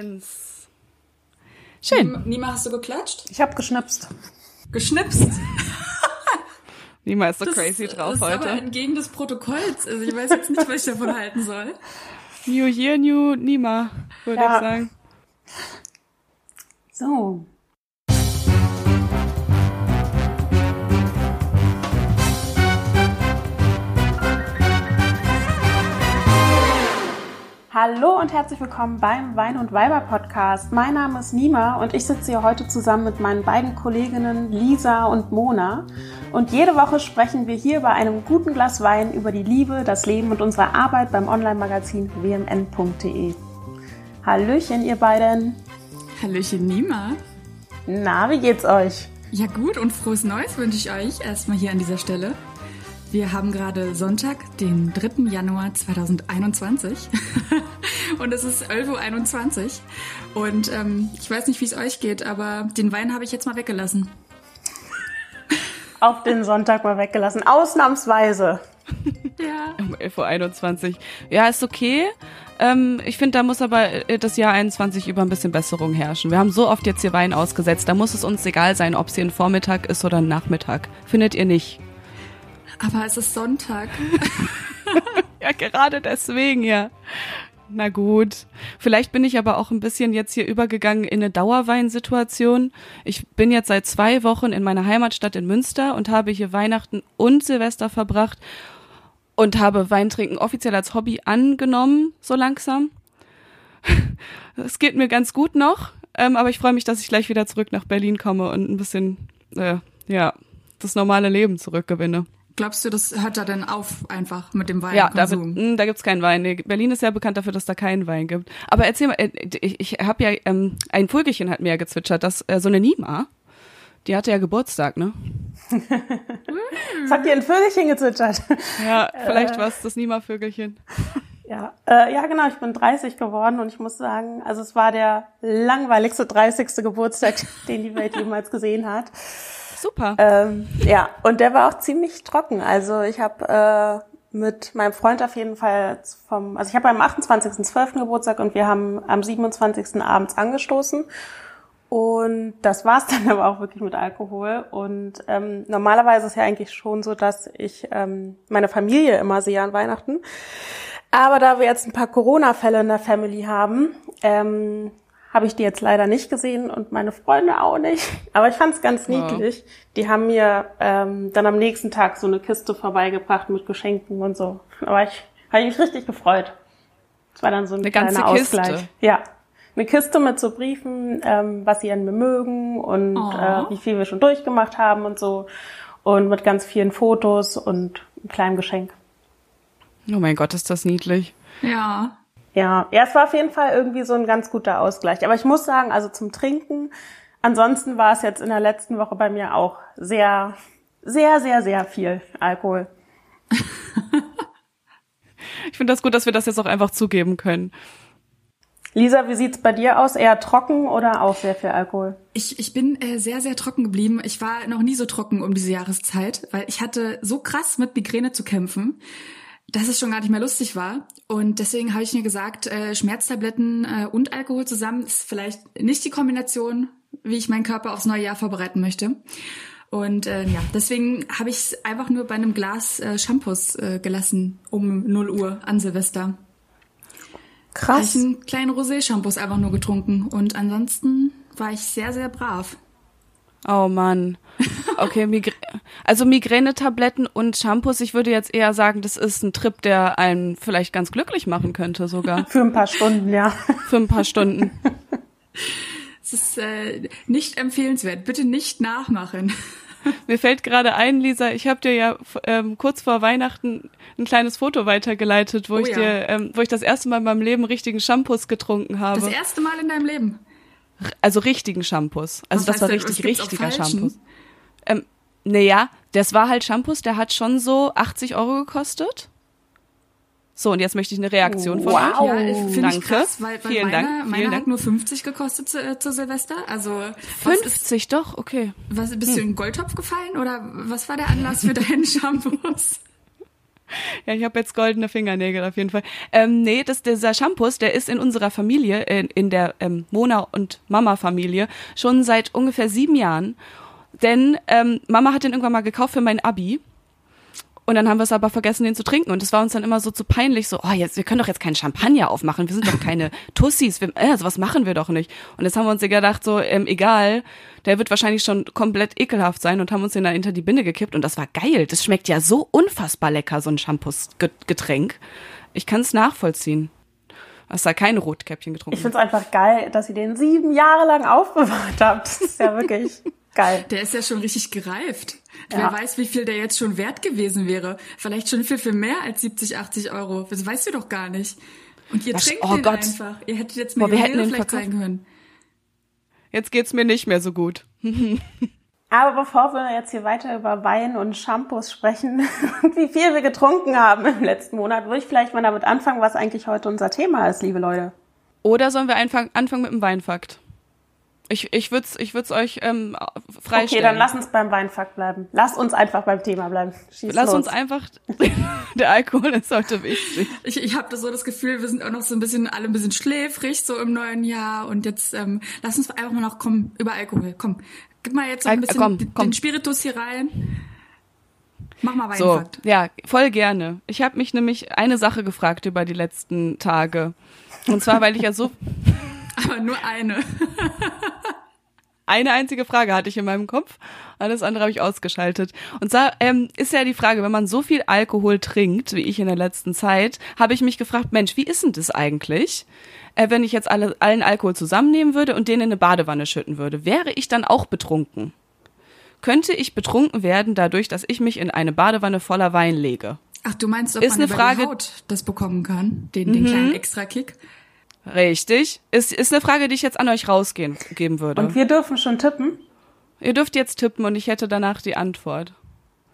eins. Schön. Nima, hast du geklatscht? Ich habe geschnipst. Geschnipst? Nima ist so das, crazy drauf das heute. Das ist aber entgegen des Protokolls. Also ich weiß jetzt nicht, was ich davon halten soll. New Year, New Nima, würde ja. ich sagen. So, Hallo und herzlich willkommen beim Wein und Weiber Podcast. Mein Name ist Nima und ich sitze hier heute zusammen mit meinen beiden Kolleginnen Lisa und Mona. Und jede Woche sprechen wir hier bei einem guten Glas Wein über die Liebe, das Leben und unsere Arbeit beim Online-Magazin wmn.de. Hallöchen, ihr beiden. Hallöchen, Nima. Na, wie geht's euch? Ja gut und frohes Neues wünsche ich euch erstmal hier an dieser Stelle. Wir haben gerade Sonntag, den 3. Januar 2021 und es ist 11.21 Uhr und ähm, ich weiß nicht, wie es euch geht, aber den Wein habe ich jetzt mal weggelassen. Auf den Sonntag mal weggelassen, ausnahmsweise. ja. Um 11.21 Uhr. Ja, ist okay. Ähm, ich finde, da muss aber äh, das Jahr 21 über ein bisschen Besserung herrschen. Wir haben so oft jetzt hier Wein ausgesetzt, da muss es uns egal sein, ob es hier ein Vormittag ist oder ein Nachmittag. Findet ihr nicht? Aber es ist Sonntag. ja, gerade deswegen, ja. Na gut. Vielleicht bin ich aber auch ein bisschen jetzt hier übergegangen in eine Dauerweinsituation. Ich bin jetzt seit zwei Wochen in meiner Heimatstadt in Münster und habe hier Weihnachten und Silvester verbracht und habe Weintrinken offiziell als Hobby angenommen, so langsam. Es geht mir ganz gut noch, ähm, aber ich freue mich, dass ich gleich wieder zurück nach Berlin komme und ein bisschen, äh, ja, das normale Leben zurückgewinne. Glaubst du, das hört da denn auf einfach mit dem Wein? Ja, da, wird, hm, da gibt's keinen Wein. Nee, Berlin ist ja bekannt dafür, dass da keinen Wein gibt. Aber erzähl mal, äh, ich, ich habe ja, ähm, ein Vögelchen hat mir ja gezwitschert, dass äh, so eine Nima, die hatte ja Geburtstag, ne? Was hat dir ein Vögelchen gezwitschert? Ja, vielleicht äh, war es das Nima-Vögelchen. Ja, äh, ja, genau, ich bin 30 geworden und ich muss sagen, also es war der langweiligste 30. Geburtstag, den die Welt jemals gesehen hat. Super. Ähm, ja, und der war auch ziemlich trocken. Also ich habe äh, mit meinem Freund auf jeden Fall vom, also ich habe am 28.12. Geburtstag und wir haben am 27. abends angestoßen. Und das war's dann aber auch wirklich mit Alkohol. Und ähm, normalerweise ist ja eigentlich schon so, dass ich ähm, meine Familie immer sehe an Weihnachten. Aber da wir jetzt ein paar Corona-Fälle in der Family haben, ähm, habe ich die jetzt leider nicht gesehen und meine Freunde auch nicht. Aber ich fand es ganz niedlich. Ja. Die haben mir ähm, dann am nächsten Tag so eine Kiste vorbeigebracht mit Geschenken und so. Aber ich habe mich richtig gefreut. Es war dann so ein eine kleiner Ausgleich. Kiste. Ja. Eine Kiste mit so Briefen, ähm, was sie an mir mögen und oh. äh, wie viel wir schon durchgemacht haben und so. Und mit ganz vielen Fotos und einem kleinen Geschenk. Oh mein Gott, ist das niedlich. Ja. Ja, ja, es war auf jeden Fall irgendwie so ein ganz guter Ausgleich. Aber ich muss sagen, also zum Trinken, ansonsten war es jetzt in der letzten Woche bei mir auch sehr, sehr, sehr, sehr viel Alkohol. ich finde das gut, dass wir das jetzt auch einfach zugeben können. Lisa, wie sieht's bei dir aus? Eher trocken oder auch sehr viel Alkohol? Ich, ich bin äh, sehr, sehr trocken geblieben. Ich war noch nie so trocken um diese Jahreszeit, weil ich hatte so krass mit Migräne zu kämpfen dass es schon gar nicht mehr lustig war. Und deswegen habe ich mir gesagt, äh, Schmerztabletten äh, und Alkohol zusammen ist vielleicht nicht die Kombination, wie ich meinen Körper aufs neue Jahr vorbereiten möchte. Und äh, ja, deswegen habe ich es einfach nur bei einem Glas äh, Shampoos äh, gelassen um 0 Uhr an Silvester. Krass. Habe ich einen kleinen Rosé-Shampoos einfach nur getrunken. Und ansonsten war ich sehr, sehr brav. Oh Mann. Okay, Migrä also Migränetabletten und Shampoos, ich würde jetzt eher sagen, das ist ein Trip, der einen vielleicht ganz glücklich machen könnte sogar. Für ein paar Stunden, ja. Für ein paar Stunden. Es ist äh, nicht empfehlenswert. Bitte nicht nachmachen. Mir fällt gerade ein, Lisa, ich habe dir ja ähm, kurz vor Weihnachten ein kleines Foto weitergeleitet, wo oh, ich ja. dir, ähm, wo ich das erste Mal in meinem Leben richtigen Shampoos getrunken habe. Das erste Mal in deinem Leben? Also richtigen Shampoos. Also Was das war richtig, richtiger Shampoos. Ähm, naja, das war halt Shampoos, der hat schon so 80 Euro gekostet. So, und jetzt möchte ich eine Reaktion von wow. euch. Ja, finde ich krass, weil, weil Vielen Dank. Vielen meiner Dank. hat nur 50 gekostet zu, äh, zu Silvester. Also 50, ist, doch, okay. Was, bist hm. du in den Goldtopf gefallen oder was war der Anlass für deinen Shampoos? Ja, ich habe jetzt goldene Fingernägel auf jeden Fall. Ähm, nee, das, dieser Shampoos, der ist in unserer Familie, in, in der ähm, Mona- und Mama-Familie, schon seit ungefähr sieben Jahren. Denn ähm, Mama hat den irgendwann mal gekauft für mein Abi. Und dann haben wir es aber vergessen, den zu trinken. Und es war uns dann immer so zu peinlich, so, oh, jetzt, wir können doch jetzt keinen Champagner aufmachen. Wir sind doch keine Tussis. Wir, äh, sowas machen wir doch nicht. Und jetzt haben wir uns gedacht, so, ähm, egal, der wird wahrscheinlich schon komplett ekelhaft sein und haben uns den da hinter die Binde gekippt. Und das war geil. Das schmeckt ja so unfassbar lecker, so ein Shampoos-Getränk. Ich kann es nachvollziehen. Hast da keine Rotkäppchen getrunken? Ich finde es einfach geil, dass ihr den sieben Jahre lang aufbewahrt habt. Das ist ja wirklich geil. Der ist ja schon richtig gereift. Ja. Wer weiß, wie viel der jetzt schon wert gewesen wäre. Vielleicht schon viel, viel mehr als 70, 80 Euro. Das weißt du doch gar nicht. Und ihr Das- trinkt oh den Gott. einfach. Ihr hättet jetzt Boah, wir hätten vielleicht verkauft. sein können. Jetzt geht's mir nicht mehr so gut. Aber bevor wir jetzt hier weiter über Wein und Shampoos sprechen und wie viel wir getrunken haben im letzten Monat, würde ich vielleicht mal damit anfangen, was eigentlich heute unser Thema ist, liebe Leute. Oder sollen wir einfach anfangen mit dem Weinfakt? Ich, ich würde es ich würd's euch ähm, freistellen. Okay, dann lass uns beim Weinfakt bleiben. Lass uns einfach beim Thema bleiben. Schieß Lass los. uns einfach. der Alkohol ist heute wichtig. Ich, ich habe so das Gefühl, wir sind auch noch so ein bisschen alle ein bisschen schläfrig so im neuen Jahr und jetzt ähm, lass uns einfach mal noch kommen über Alkohol. Komm, gib mal jetzt so ein Al- bisschen komm, den, komm. den Spiritus hier rein. Mach mal So, Weinfakt. ja, voll gerne. Ich habe mich nämlich eine Sache gefragt über die letzten Tage. Und zwar, weil ich ja so Aber nur eine. eine einzige Frage hatte ich in meinem Kopf, alles andere habe ich ausgeschaltet. Und zwar ähm, ist ja die Frage, wenn man so viel Alkohol trinkt, wie ich in der letzten Zeit, habe ich mich gefragt, Mensch, wie ist denn das eigentlich, äh, wenn ich jetzt alle, allen Alkohol zusammennehmen würde und den in eine Badewanne schütten würde? Wäre ich dann auch betrunken? Könnte ich betrunken werden dadurch, dass ich mich in eine Badewanne voller Wein lege? Ach, du meinst, ob Ist man eine Frage- die Haut das bekommen kann? Den, den kleinen Extra-Kick? Richtig. Ist, ist eine Frage, die ich jetzt an euch rausgeben geben würde. Und wir dürfen schon tippen. Ihr dürft jetzt tippen und ich hätte danach die Antwort.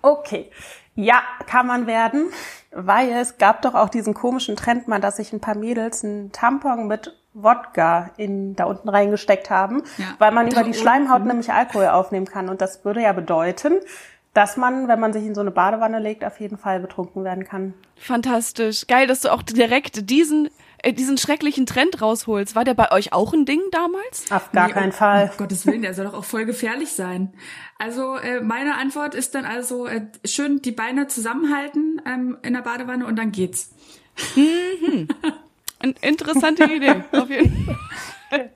Okay. Ja, kann man werden, weil es gab doch auch diesen komischen Trend mal, dass sich ein paar Mädels einen Tampon mit Wodka in da unten reingesteckt haben, Ja. weil man über die unten. Schleimhaut nämlich Alkohol aufnehmen kann. Und das würde ja bedeuten, dass man, wenn man sich in so eine Badewanne legt, auf jeden Fall betrunken werden kann. Fantastisch. Geil, dass du auch direkt diesen, diesen schrecklichen Trend rausholst. War der bei euch auch ein Ding damals? Auf gar Nee, keinen um, Fall. Um Gottes Willen, der soll doch auch voll gefährlich sein. Also äh, meine Antwort ist dann also äh, schön die Beine zusammenhalten ähm, in der Badewanne und dann geht's. Eine interessante Idee. Auf jeden Fall.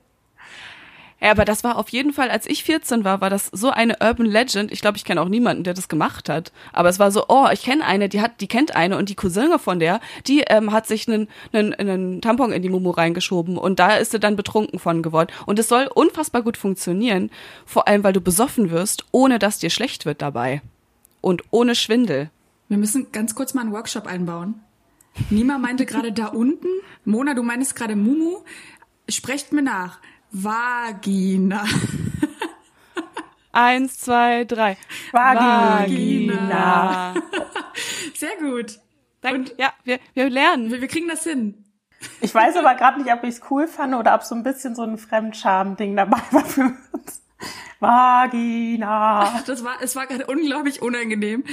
Ja, aber das war auf jeden Fall, als ich 14 war, war das so eine Urban Legend. Ich glaube, ich kenne auch niemanden, der das gemacht hat. Aber es war so, oh, ich kenne eine, die hat, die kennt eine und die Cousine von der, die ähm, hat sich einen, einen, einen Tampon in die Mumu reingeschoben und da ist sie dann betrunken von geworden. Und es soll unfassbar gut funktionieren, vor allem, weil du besoffen wirst, ohne dass dir schlecht wird dabei. Und ohne Schwindel. Wir müssen ganz kurz mal einen Workshop einbauen. Nima meinte gerade da unten, Mona, du meinst gerade Mumu. Sprecht mir nach. Vagina. Eins, zwei, drei. Vagina. Sehr gut. Danke. Ja, wir, wir lernen. Wir, wir kriegen das hin. Ich weiß aber gerade nicht, ob ich es cool fand oder ob so ein bisschen so ein Fremdscham-Ding dabei war für uns. Vagina. Das war, es war gerade unglaublich unangenehm.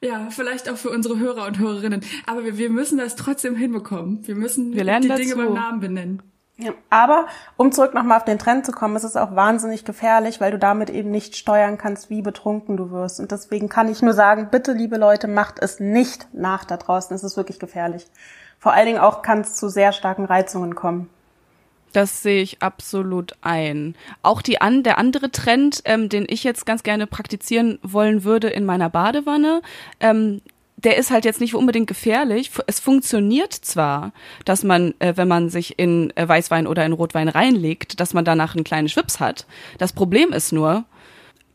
Ja, vielleicht auch für unsere Hörer und Hörerinnen. Aber wir, wir müssen das trotzdem hinbekommen. Wir müssen Wir lernen die dazu. Dinge beim Namen benennen. Ja, aber um zurück nochmal auf den Trend zu kommen, ist es auch wahnsinnig gefährlich, weil du damit eben nicht steuern kannst, wie betrunken du wirst. Und deswegen kann ich nur sagen, bitte, liebe Leute, macht es nicht nach da draußen. Es ist wirklich gefährlich. Vor allen Dingen auch kann es zu sehr starken Reizungen kommen. Das sehe ich absolut ein. Auch die an, der andere Trend, ähm, den ich jetzt ganz gerne praktizieren wollen würde in meiner Badewanne, ähm, der ist halt jetzt nicht unbedingt gefährlich. Es funktioniert zwar, dass man, äh, wenn man sich in äh, Weißwein oder in Rotwein reinlegt, dass man danach einen kleinen Schwips hat. Das Problem ist nur,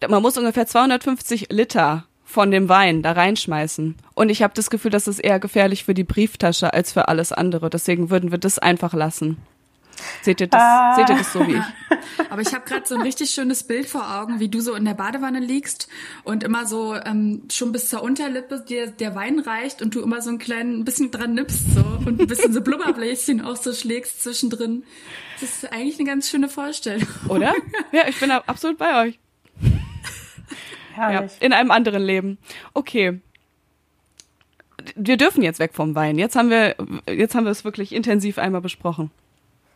man muss ungefähr 250 Liter von dem Wein da reinschmeißen. Und ich habe das Gefühl, das ist eher gefährlich für die Brieftasche als für alles andere. Deswegen würden wir das einfach lassen. Seht ihr das, Ah. seht ihr das so wie ich? Aber ich habe gerade so ein richtig schönes Bild vor Augen, wie du so in der Badewanne liegst und immer so ähm, schon bis zur Unterlippe dir der Wein reicht und du immer so ein klein ein bisschen dran nippst so und ein bisschen so Blubberbläschen auch so schlägst zwischendrin. Das ist eigentlich eine ganz schöne Vorstellung. Oder? Ja, ich bin absolut bei euch. Ja, Herrlich. in einem anderen Leben. Okay. wir dürfen jetzt weg vom Wein. Jetzt haben wir, jetzt haben wir es wirklich intensiv einmal besprochen.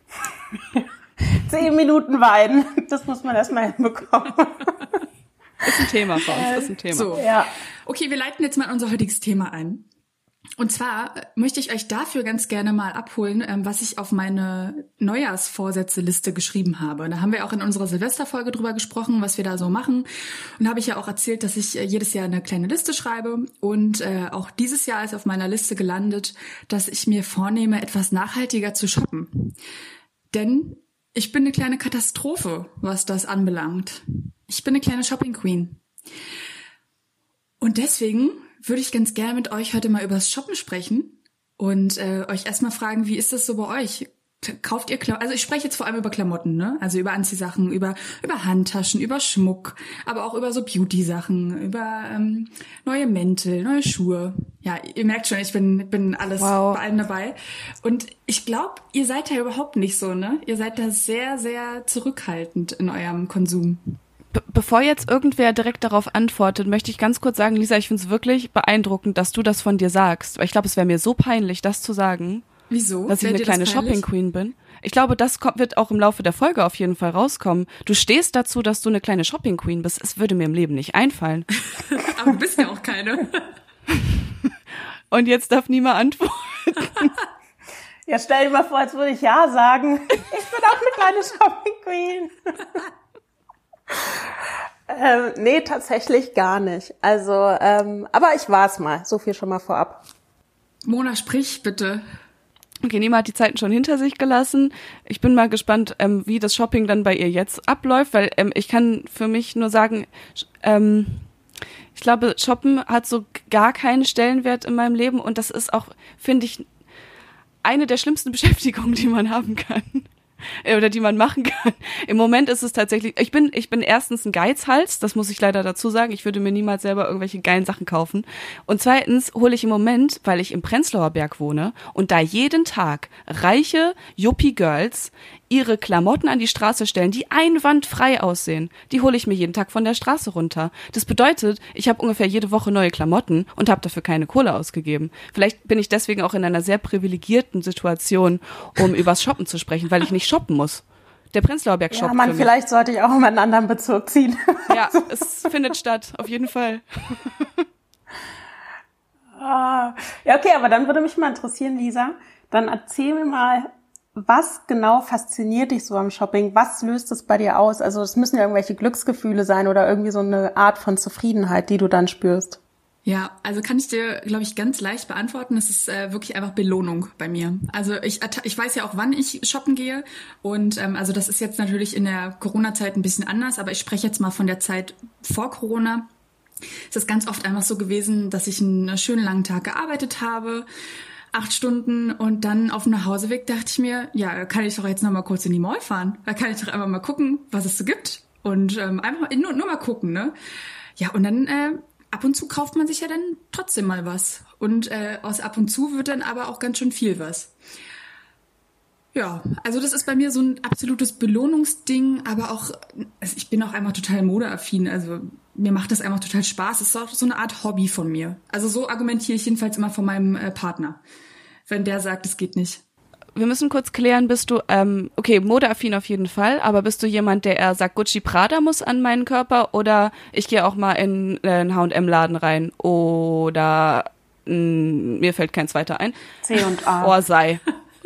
Zehn Minuten Wein, das muss man erstmal hinbekommen. Ist ein Thema für uns, ist ein Thema. So. Ja. Okay, wir leiten jetzt mal unser heutiges Thema ein. Und zwar äh, möchte ich euch dafür ganz gerne mal abholen, ähm, was ich auf meine Neujahrsvorsätze-Liste geschrieben habe. Da haben wir auch in unserer Silvesterfolge drüber gesprochen, was wir da so machen. Und da habe ich ja auch erzählt, dass ich äh, jedes Jahr eine kleine Liste schreibe. Und äh, auch dieses Jahr ist auf meiner Liste gelandet, dass ich mir vornehme, etwas nachhaltiger zu shoppen. Denn ich bin eine kleine Katastrophe, was das anbelangt. Ich bin eine kleine Shopping Queen. Und deswegen würde ich ganz gerne mit euch heute mal übers Shoppen sprechen und äh, euch erstmal fragen, wie ist das so bei euch? Kauft ihr Klamotten? Also ich spreche jetzt vor allem über Klamotten, ne? Also über Anziehsachen, über über Handtaschen, über Schmuck, aber auch über so Beauty-Sachen, über ähm, neue Mäntel, neue Schuhe. Ja, ihr merkt schon, ich bin bin alles Wow. bei allem dabei. Und ich glaube, ihr seid da überhaupt nicht so, ne? Ihr seid da sehr sehr zurückhaltend in eurem Konsum. Be bevor jetzt irgendwer direkt darauf antwortet, möchte ich ganz kurz sagen, Lisa, ich finde es wirklich beeindruckend, dass du das von dir sagst. Weil ich glaube, es wäre mir so peinlich, das zu sagen, Wieso? dass ich eine kleine? Shopping Queen bin. Ich glaube, das kommt, wird auch im Laufe der Folge auf jeden Fall rauskommen. Du stehst dazu, dass du eine kleine Shopping Queen bist. Es würde mir im Leben nicht einfallen. Aber du bist ja auch keine. Und jetzt darf niemand antworten. Ja, stell dir mal vor, als würde ich Ja sagen. Ich bin auch eine kleine Shopping Queen. ähm, nee, tatsächlich gar nicht. Also, ähm, aber ich war es mal. So viel schon mal vorab. Mona, sprich bitte. Okay, Nima hat die Zeiten schon hinter sich gelassen. Ich bin mal gespannt, ähm, wie das Shopping dann bei ihr jetzt abläuft, weil ähm, ich kann für mich nur sagen, ähm, ich glaube, Shoppen hat so gar keinen Stellenwert in meinem Leben und das ist auch, finde ich, eine der schlimmsten Beschäftigungen, die man haben kann. Äh, Oder die man machen kann. Im Moment ist es tatsächlich, ich bin, ich bin erstens ein Geizhals, das muss ich leider dazu sagen. Ich würde mir niemals selber irgendwelche geilen Sachen kaufen. Und zweitens hole ich im Moment, weil ich im Prenzlauer Berg wohne und da jeden Tag reiche Yuppie-Girls ihre Klamotten an die Straße stellen, die einwandfrei aussehen. Die hole ich mir jeden Tag von der Straße runter. Das bedeutet, ich habe ungefähr jede Woche neue Klamotten und habe dafür keine Kohle ausgegeben. Vielleicht bin ich deswegen auch in einer sehr privilegierten Situation, um übers Shoppen zu sprechen, weil ich nicht shoppen muss. Der Prenzlauer Berg Ja, shoppt man, für mich. vielleicht sollte ich auch in einen anderen Bezirk ziehen. Ja, es findet statt, auf jeden Fall. Ah, ja, okay, aber dann würde mich mal interessieren, Lisa, dann erzähl mir mal, was genau fasziniert dich so am Shopping? Was löst es bei dir aus? Also es müssen ja irgendwelche Glücksgefühle sein oder irgendwie so eine Art von Zufriedenheit, die du dann spürst. Ja, also kann ich dir, glaube ich, ganz leicht beantworten. Es ist äh, wirklich einfach Belohnung bei mir. Also ich, ich weiß ja auch, wann ich shoppen gehe. Und ähm, also das ist jetzt natürlich in der Corona-Zeit ein bisschen anders, aber ich spreche jetzt mal von der Zeit vor Corona. Es ist ganz oft einfach so gewesen, dass ich einen schönen langen Tag gearbeitet habe, acht Stunden und dann auf dem Nachhauseweg dachte ich mir, ja, da kann ich doch jetzt noch mal kurz in die Mall fahren. Da kann ich doch einfach mal gucken, was es so gibt und ähm, einfach nur, nur mal gucken, ne? Ja, und dann äh, ab und zu kauft man sich ja dann trotzdem mal was und äh, aus ab und zu wird dann aber auch ganz schön viel was. Ja, also das ist bei mir so ein absolutes Belohnungsding, aber auch, also ich bin auch einfach total modeaffin, also mir macht das einfach total Spaß. Es ist auch so eine Art Hobby von mir. Also so argumentiere ich jedenfalls immer von meinem äh, Partner, wenn der sagt, es geht nicht. Wir müssen kurz klären, bist du, ähm, okay, modeaffin auf jeden Fall, aber bist du jemand, der eher sagt, Gucci Prada muss an meinen Körper oder ich gehe auch mal in äh, einen H&M-Laden rein oder mh, mir fällt kein zweiter ein. C und A. Oh, sei.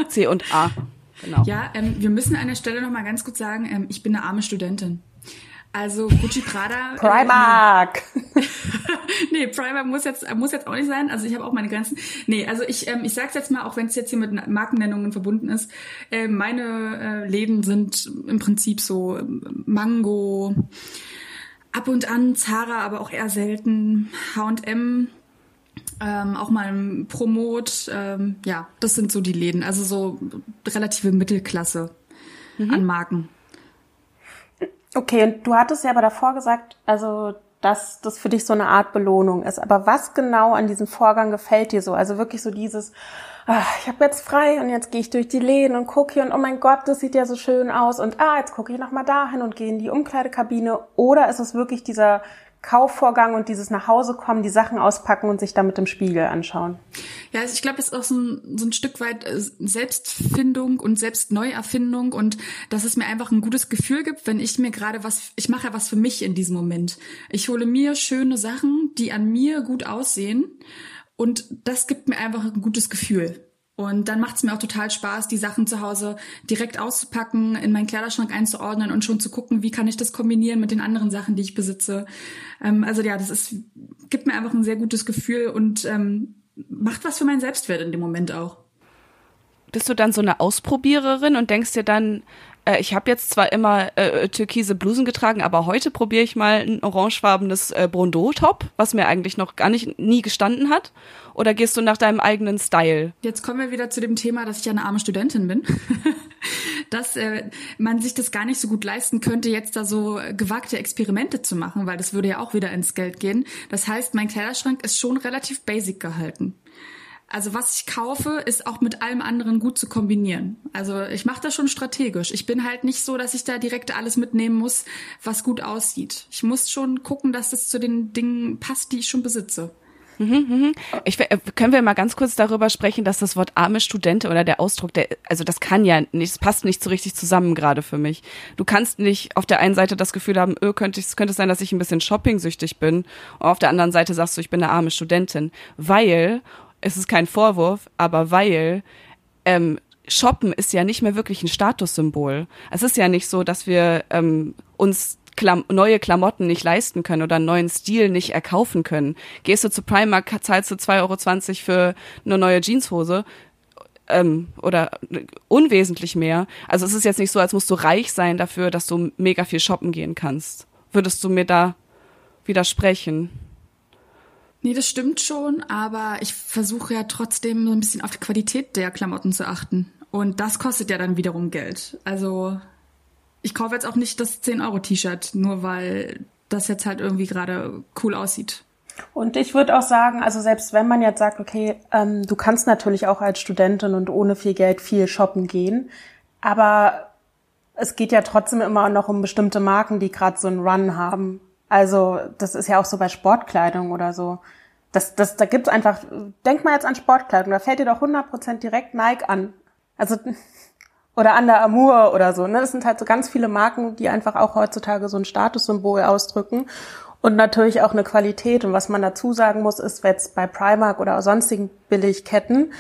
C und A. Genau. Ja, ähm, wir müssen an der Stelle noch mal ganz kurz sagen, ähm, ich bin eine arme Studentin. Also Gucci Prada. Primark. Äh, nee, Primark muss jetzt muss jetzt auch nicht sein. Also ich habe auch meine Grenzen. Nee, also ich ähm, ich sag's jetzt mal, auch wenn es jetzt hier mit Markennennungen verbunden ist. Äh, meine äh, Läden sind im Prinzip so ähm, Mango, ab und an Zara, aber auch eher selten H&M. Ähm, auch mal im Promot, ähm, ja, das sind so die Läden, also so relative Mittelklasse an Marken. Okay, und du hattest ja aber davor gesagt, also dass das für dich so eine Art Belohnung ist. Aber was genau an diesem Vorgang gefällt dir so? Also wirklich so dieses, ah, ich habe jetzt frei und jetzt gehe ich durch die Läden und gucke hier und oh mein Gott, das sieht ja so schön aus und ah, jetzt gucke ich noch mal dahin und gehe in die Umkleidekabine. Oder ist es wirklich dieser Kaufvorgang und dieses nach Hause kommen, die Sachen auspacken und sich dann mit dem Spiegel anschauen. Ja, also ich glaube, es ist auch so ein, so ein Stück weit äh, Selbstfindung und Selbstneuerfindung und dass es mir einfach ein gutes Gefühl gibt, wenn ich mir gerade was, ich mache ja was für mich in diesem Moment. Ich hole mir schöne Sachen, die an mir gut aussehen und das gibt mir einfach ein gutes Gefühl. Und dann macht es mir auch total Spaß, die Sachen zu Hause direkt auszupacken, in meinen Kleiderschrank einzuordnen und schon zu gucken, wie kann ich das kombinieren mit den anderen Sachen, die ich besitze. Ähm, also ja, das ist, gibt mir einfach ein sehr gutes Gefühl und ähm, macht was für meinen Selbstwert in dem Moment auch. Bist du dann so eine Ausprobiererin und denkst dir dann, äh, ich habe jetzt zwar immer äh, türkise Blusen getragen, aber heute probiere ich mal ein orangefarbenes äh, Bordeaux-Top, was mir eigentlich noch gar nicht nie gestanden hat. Oder gehst du nach deinem eigenen Style? Jetzt kommen wir wieder zu dem Thema, dass ich eine arme Studentin bin. dass äh, man sich das gar nicht so gut leisten könnte, jetzt da so gewagte Experimente zu machen, weil das würde ja auch wieder ins Geld gehen. Das heißt, mein Kleiderschrank ist schon relativ basic gehalten. Also was ich kaufe, ist auch mit allem anderen gut zu kombinieren. Also ich mache das schon strategisch. Ich bin halt nicht so, dass ich da direkt alles mitnehmen muss, was gut aussieht. Ich muss schon gucken, dass das zu den Dingen passt, die ich schon besitze. Mhm, mhm. Ich, äh, können wir mal ganz kurz darüber sprechen, dass das Wort arme Studentin oder der Ausdruck, der, also das kann ja nicht, es passt nicht so richtig zusammen gerade für mich. Du kannst nicht auf der einen Seite das Gefühl haben, öh, könnte, könnte es sein, dass ich ein bisschen shopping-süchtig bin. Und auf der anderen Seite sagst du, ich bin eine arme Studentin. Weil, es ist kein Vorwurf, aber weil, ähm, Shoppen ist ja nicht mehr wirklich ein Statussymbol. Es ist ja nicht so, dass wir ähm, uns Klam neue Klamotten nicht leisten können oder einen neuen Stil nicht erkaufen können. Gehst du zu Primark, zahlst du 2,20 Euro für eine neue Jeanshose ähm, oder unwesentlich mehr. Also es ist jetzt nicht so, als musst du reich sein dafür, dass du mega viel shoppen gehen kannst. Würdest du mir da widersprechen? Nee, das stimmt schon, aber ich versuche ja trotzdem so ein bisschen auf die Qualität der Klamotten zu achten. Und das kostet ja dann wiederum Geld. Also ich kaufe jetzt auch nicht das 10-Euro-T-Shirt, nur weil das jetzt halt irgendwie gerade cool aussieht. Und ich würde auch sagen, also selbst wenn man jetzt sagt, okay, ähm, du kannst natürlich auch als Studentin und ohne viel Geld viel shoppen gehen, aber es geht ja trotzdem immer noch um bestimmte Marken, die gerade so einen Run haben. Also das ist ja auch so bei Sportkleidung oder so. Das, das, da gibt's einfach, denk mal jetzt an Sportkleidung, da fällt dir doch 100% direkt Nike an. Also oder Under Amour oder so. Ne? Das sind halt so ganz viele Marken, die einfach auch heutzutage so ein Statussymbol ausdrücken und natürlich auch eine Qualität. Und was man dazu sagen muss, ist jetzt bei Primark oder sonstigen Billigketten,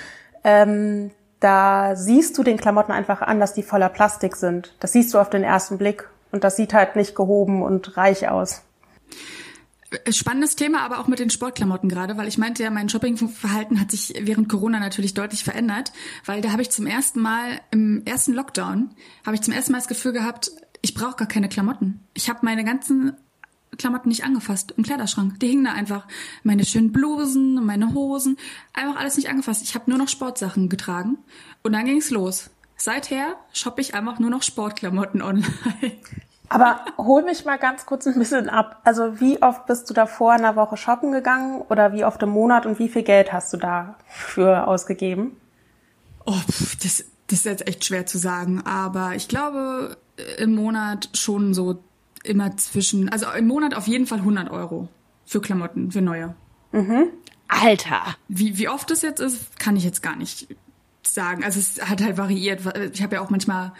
ähm, da siehst du den Klamotten einfach an, dass die voller Plastik sind. Das siehst du auf den ersten Blick und das sieht halt nicht gehoben und reich aus. Spannendes Thema, aber auch mit den Sportklamotten gerade, weil ich meinte ja, mein Shoppingverhalten hat sich während Corona natürlich deutlich verändert, weil da habe ich zum ersten Mal im ersten Lockdown habe ich zum ersten Mal das Gefühl gehabt, ich brauche gar keine Klamotten. Ich habe meine ganzen Klamotten nicht angefasst im Kleiderschrank. Die hingen da einfach. Meine schönen Blusen, meine Hosen, einfach alles nicht angefasst. Ich habe nur noch Sportsachen getragen und dann ging's los. Seither shoppe ich einfach nur noch Sportklamotten online. Aber hol mich mal ganz kurz ein bisschen ab. Also wie oft bist du da vor einer Woche shoppen gegangen oder wie oft im Monat und wie viel Geld hast du dafür ausgegeben? Oh, das, das ist jetzt echt schwer zu sagen. Aber ich glaube im Monat schon so immer zwischen, also im Monat auf jeden Fall 100 Euro für Klamotten, für neue. Mhm. Alter. Wie, wie oft das jetzt ist, kann ich jetzt gar nicht sagen. Also es hat halt variiert. Ich habe ja auch manchmal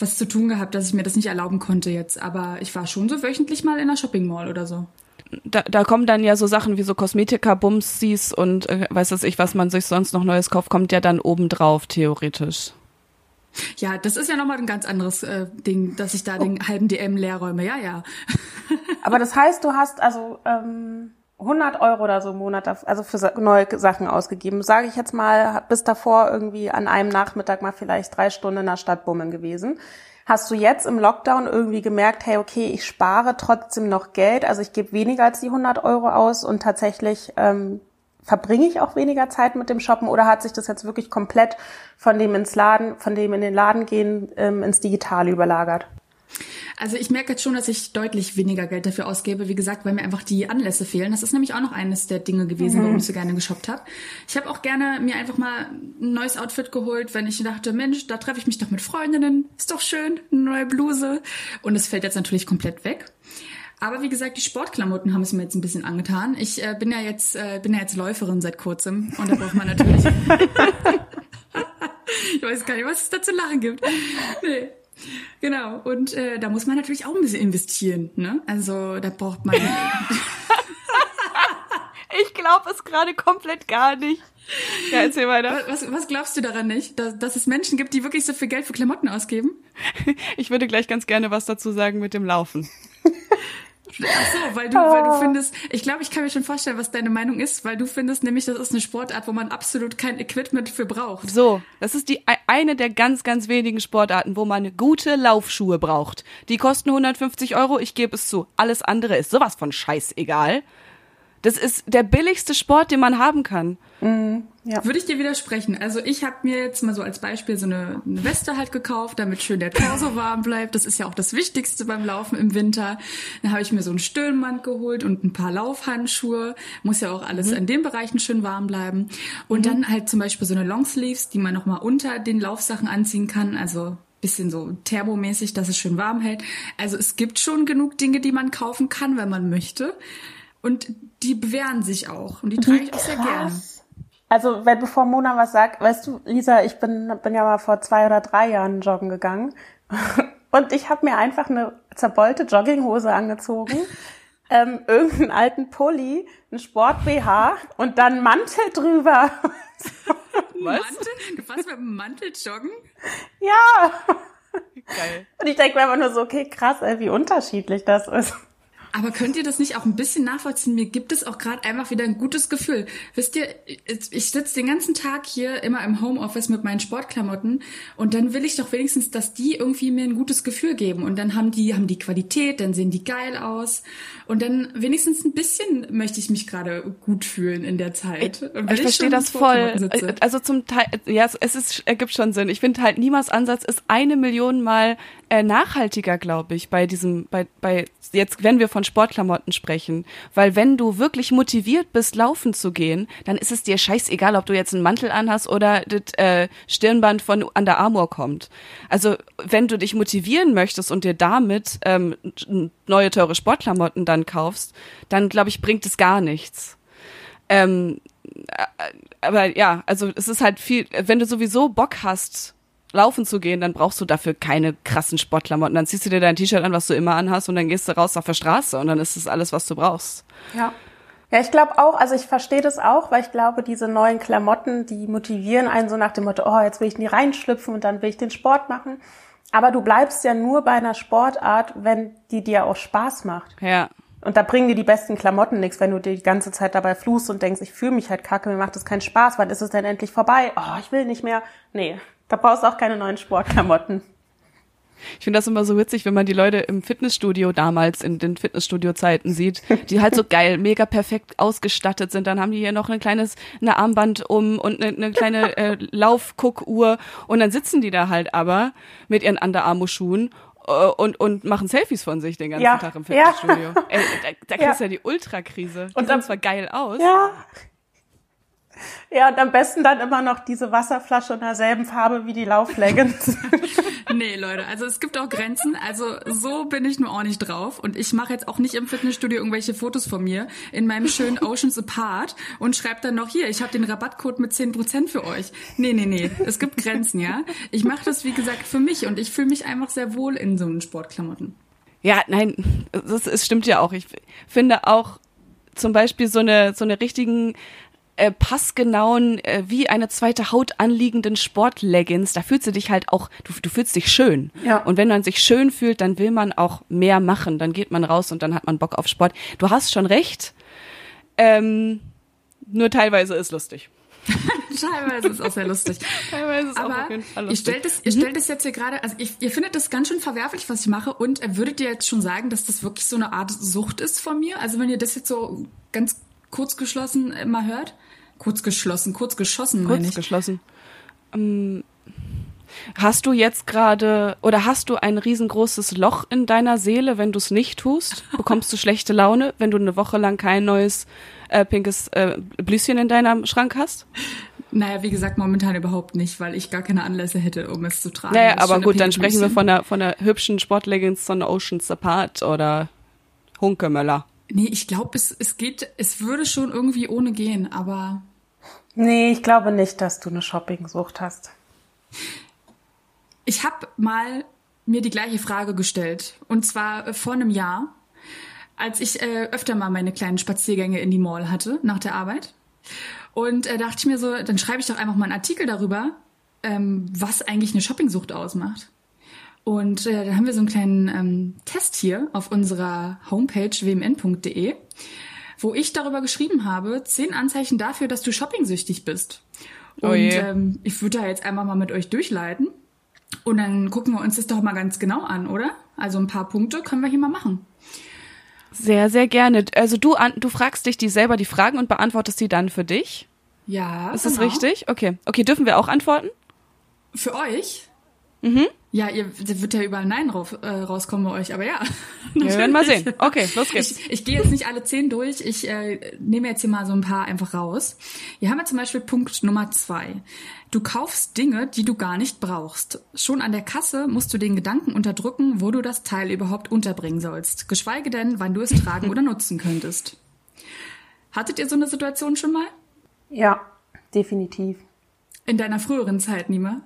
was zu tun gehabt, dass ich mir das nicht erlauben konnte jetzt. Aber ich war schon so wöchentlich mal in der Shopping Mall oder so. Da, da kommen dann ja so Sachen wie so Kosmetika, Bumsies und äh, weiß das ich, was man sich sonst noch Neues kauft, kommt ja dann obendrauf theoretisch. Ja, das ist ja nochmal ein ganz anderes äh, Ding, dass ich da oh. den halben DM leerräume. Ja, ja. Aber das heißt, du hast also ähm, 100 Euro oder so im Monat, also für neue Sachen ausgegeben. Sage ich jetzt mal, bis davor irgendwie an einem Nachmittag mal vielleicht drei Stunden in der Stadt bummeln gewesen. Hast du jetzt im Lockdown irgendwie gemerkt, hey, okay, ich spare trotzdem noch Geld, also ich gebe weniger als die 100 Euro aus und tatsächlich ähm, verbringe ich auch weniger Zeit mit dem Shoppen oder hat sich das jetzt wirklich komplett von dem ins Laden, von dem in den Laden gehen ähm, ins Digitale überlagert? Also ich merke jetzt schon, dass ich deutlich weniger Geld dafür ausgebe. Wie gesagt, weil mir einfach die Anlässe fehlen. Das ist nämlich auch noch eines der Dinge gewesen, mhm. warum ich so gerne geshoppt habe. Ich habe auch gerne mir einfach mal ein neues Outfit geholt, wenn ich dachte, Mensch, da treffe ich mich doch mit Freundinnen. Ist doch schön, eine neue Bluse. Und es fällt jetzt natürlich komplett weg. Aber wie gesagt, die Sportklamotten haben es mir jetzt ein bisschen angetan. Ich äh, bin ja jetzt äh, bin ja jetzt Läuferin seit kurzem und da braucht man natürlich. ich weiß gar nicht, was es da zu lachen gibt. Nee. Genau. Und äh, da muss man natürlich auch ein bisschen investieren. Ne? Also da braucht man. ich glaube es gerade komplett gar nicht. Ja, erzähl weiter. Was, was glaubst du daran nicht? Dass, dass es Menschen gibt, die wirklich so viel Geld für Klamotten ausgeben? Ich würde gleich ganz gerne was dazu sagen mit dem Laufen. Ach so, weil du, weil du findest, ich glaube, ich kann mir schon vorstellen, was deine Meinung ist, weil du findest nämlich, das ist eine Sportart, wo man absolut kein Equipment für braucht. So, das ist die eine der ganz, ganz wenigen Sportarten, wo man gute Laufschuhe braucht. Die kosten 150 Euro, ich gebe es zu. Alles andere ist sowas von scheißegal. Das ist der billigste Sport, den man haben kann. Mhm, ja. Würde ich dir widersprechen. Also ich habe mir jetzt mal so als Beispiel so eine, eine Weste halt gekauft, damit schön der Torso warm bleibt. Das ist ja auch das Wichtigste beim Laufen im Winter. Dann habe ich mir so einen Stirnband geholt und ein paar Laufhandschuhe. Muss ja auch alles mhm. in den Bereichen schön warm bleiben. Und mhm. dann halt zum Beispiel so eine Longsleeves, die man nochmal unter den Laufsachen anziehen kann. Also bisschen so thermomäßig, dass es schön warm hält. Also es gibt schon genug Dinge, die man kaufen kann, wenn man möchte. Und die bewähren sich auch. Und die trage ich auch sehr gerne. Also, wenn bevor Mona was sagt, weißt du, Lisa, ich bin, bin ja mal vor zwei oder drei Jahren joggen gegangen. Und ich habe mir einfach eine zerbeulte Jogginghose angezogen, ähm, irgendeinen alten Pulli, einen Sport-BH und dann Mantel drüber. was? Mantel? Du fährst mit einem Mantel joggen? Ja. Geil. Und ich denke mir einfach nur so, okay, krass, ey, wie unterschiedlich das ist. Aber könnt ihr das nicht auch ein bisschen nachvollziehen? Mir gibt es auch gerade einfach wieder ein gutes Gefühl. Wisst ihr, ich sitze den ganzen Tag hier immer im Homeoffice mit meinen Sportklamotten und dann will ich doch wenigstens, dass die irgendwie mir ein gutes Gefühl geben. Und dann haben die, haben die Qualität, dann sehen die geil aus. Und dann wenigstens ein bisschen möchte ich mich gerade gut fühlen in der Zeit. Ich, ich verstehe das voll. Sitze. Also zum Teil, ja, es ist, ergibt schon Sinn. Ich finde halt, Nimas Ansatz ist eine Million Mal äh, nachhaltiger, glaube ich, bei diesem, bei, bei, jetzt, wenn wir von Sportklamotten sprechen. Weil wenn du wirklich motiviert bist, laufen zu gehen, dann ist es dir scheißegal, ob du jetzt einen Mantel anhast oder das äh, Stirnband von Under Armour kommt. Also, wenn du dich motivieren möchtest und dir damit ähm, neue teure Sportklamotten dann kaufst, dann glaube ich, bringt es gar nichts. Ähm, äh, aber ja, also es ist halt viel, wenn du sowieso Bock hast, laufen zu gehen, dann brauchst du dafür keine krassen Sportklamotten. Dann ziehst du dir dein T-Shirt an, was du immer anhast, und dann gehst du raus auf der Straße und dann ist das alles, was du brauchst. Ja. Ja, ich glaube auch, also ich verstehe das auch, weil ich glaube, diese neuen Klamotten, die motivieren einen so nach dem Motto, oh, jetzt will ich nie reinschlüpfen und dann will ich den Sport machen. Aber du bleibst ja nur bei einer Sportart, wenn die dir auch Spaß macht. Ja. Und da bringen dir die besten Klamotten nichts, wenn du die ganze Zeit dabei fluchst und denkst, ich fühle mich halt kacke, mir macht das keinen Spaß, wann ist es denn endlich vorbei? Oh, ich will nicht mehr. Nee, da brauchst du auch keine neuen Sportklamotten. Ich finde das immer so witzig, wenn man die Leute im Fitnessstudio damals in den Fitnessstudio-Zeiten sieht, die halt so geil, mega perfekt ausgestattet sind. Dann haben die hier noch ein kleines eine Armband um und eine, eine kleine äh, Laufguckuhr und dann sitzen die da halt aber mit ihren Under Armour-Schuhen äh, und, und machen Selfies von sich den ganzen ja, Tag im Fitnessstudio. Ja. Ey, da, da kriegst du ja. ja die Ultrakrise. Die und sehen zwar geil aus. Ja, ja, und am besten dann immer noch diese Wasserflasche in derselben Farbe wie die Laufleggings. nee, Leute, also es gibt auch Grenzen. Also so bin ich nur auch nicht drauf. Und ich mache jetzt auch nicht im Fitnessstudio irgendwelche Fotos von mir in meinem schönen Oceans Apart und schreibe dann noch hier, ich habe den Rabattcode mit 10% für euch. Nee, nee, nee, es gibt Grenzen, ja. Ich mache das, wie gesagt, für mich und ich fühle mich einfach sehr wohl in so einen Sportklamotten. Ja, nein, das, das stimmt ja auch. Ich finde auch zum Beispiel so eine, so eine richtigen äh, passgenauen, äh, wie eine zweite Haut anliegenden Sportleggings, da fühlst du dich halt auch, du, du fühlst dich schön. Ja. Und wenn man sich schön fühlt, dann will man auch mehr machen. Dann geht man raus und dann hat man Bock auf Sport. Du hast schon recht. Ähm, nur teilweise ist lustig. Teilweise ist es auch sehr lustig. Teilweise ist Aber auch auf jeden Fall lustig. Ihr stellt es, ihr mhm. stellt es jetzt hier gerade, also ihr, ihr findet das ganz schön verwerflich, was ich mache. Und würdet ihr jetzt schon sagen, dass das wirklich so eine Art Sucht ist von mir? Also wenn ihr das jetzt so ganz kurz geschlossen mal hört? Kurz geschlossen, kurz geschossen, meine ich. Kurz geschlossen. Ähm, hast du jetzt gerade oder hast du ein riesengroßes Loch in deiner Seele, wenn du es nicht tust? Bekommst du schlechte Laune, wenn du eine Woche lang kein neues äh, pinkes äh, Blüschen in deinem Schrank hast? Naja, wie gesagt, momentan überhaupt nicht, weil ich gar keine Anlässe hätte, um es zu tragen. Naja, aber gut, dann sprechen wir von einer, von einer hübschen Sportleggings von Oceans Apart oder Hunkemöller. Nee, ich glaube, es, es geht, es würde schon irgendwie ohne gehen, aber. Nee, ich glaube nicht, dass du eine Shoppingsucht hast. Ich habe mal mir die gleiche Frage gestellt. Und zwar äh, vor einem Jahr, als ich äh, öfter mal meine kleinen Spaziergänge in die Mall hatte, nach der Arbeit. Und äh, dachte ich mir so, dann schreibe ich doch einfach mal einen Artikel darüber, ähm, was eigentlich eine Shoppingsucht ausmacht. Und äh, da haben wir so einen kleinen ähm, Test hier auf unserer Homepage wmn.de, wo ich darüber geschrieben habe, zehn Anzeichen dafür, dass du shoppingsüchtig bist. Oh Und je. ähm, ich würde da jetzt einfach mal mit euch durchleiten. Und dann gucken wir uns das doch mal ganz genau an, oder? Also ein paar Punkte können wir hier mal machen. Sehr, sehr gerne. Also du, du fragst dich die selber die Fragen und beantwortest sie dann für dich. Ja. Ist das genau. richtig? Okay. Okay, dürfen wir auch antworten? Für euch? Mhm. Ja, ihr wird ja überall Nein rauf, äh, rauskommen bei euch, aber ja. Wir werden mal sehen. Okay, los geht's. Ich, ich gehe jetzt nicht alle zehn durch, ich äh, nehme jetzt hier mal so ein paar einfach raus. Hier haben wir zum Beispiel Punkt Nummer zwei. Du kaufst Dinge, die du gar nicht brauchst. Schon an der Kasse musst du den Gedanken unterdrücken, wo du das Teil überhaupt unterbringen sollst. Geschweige denn, wann du es tragen oder nutzen könntest. Hattet ihr so eine Situation schon mal? Ja, definitiv. In deiner früheren Zeit, Nima?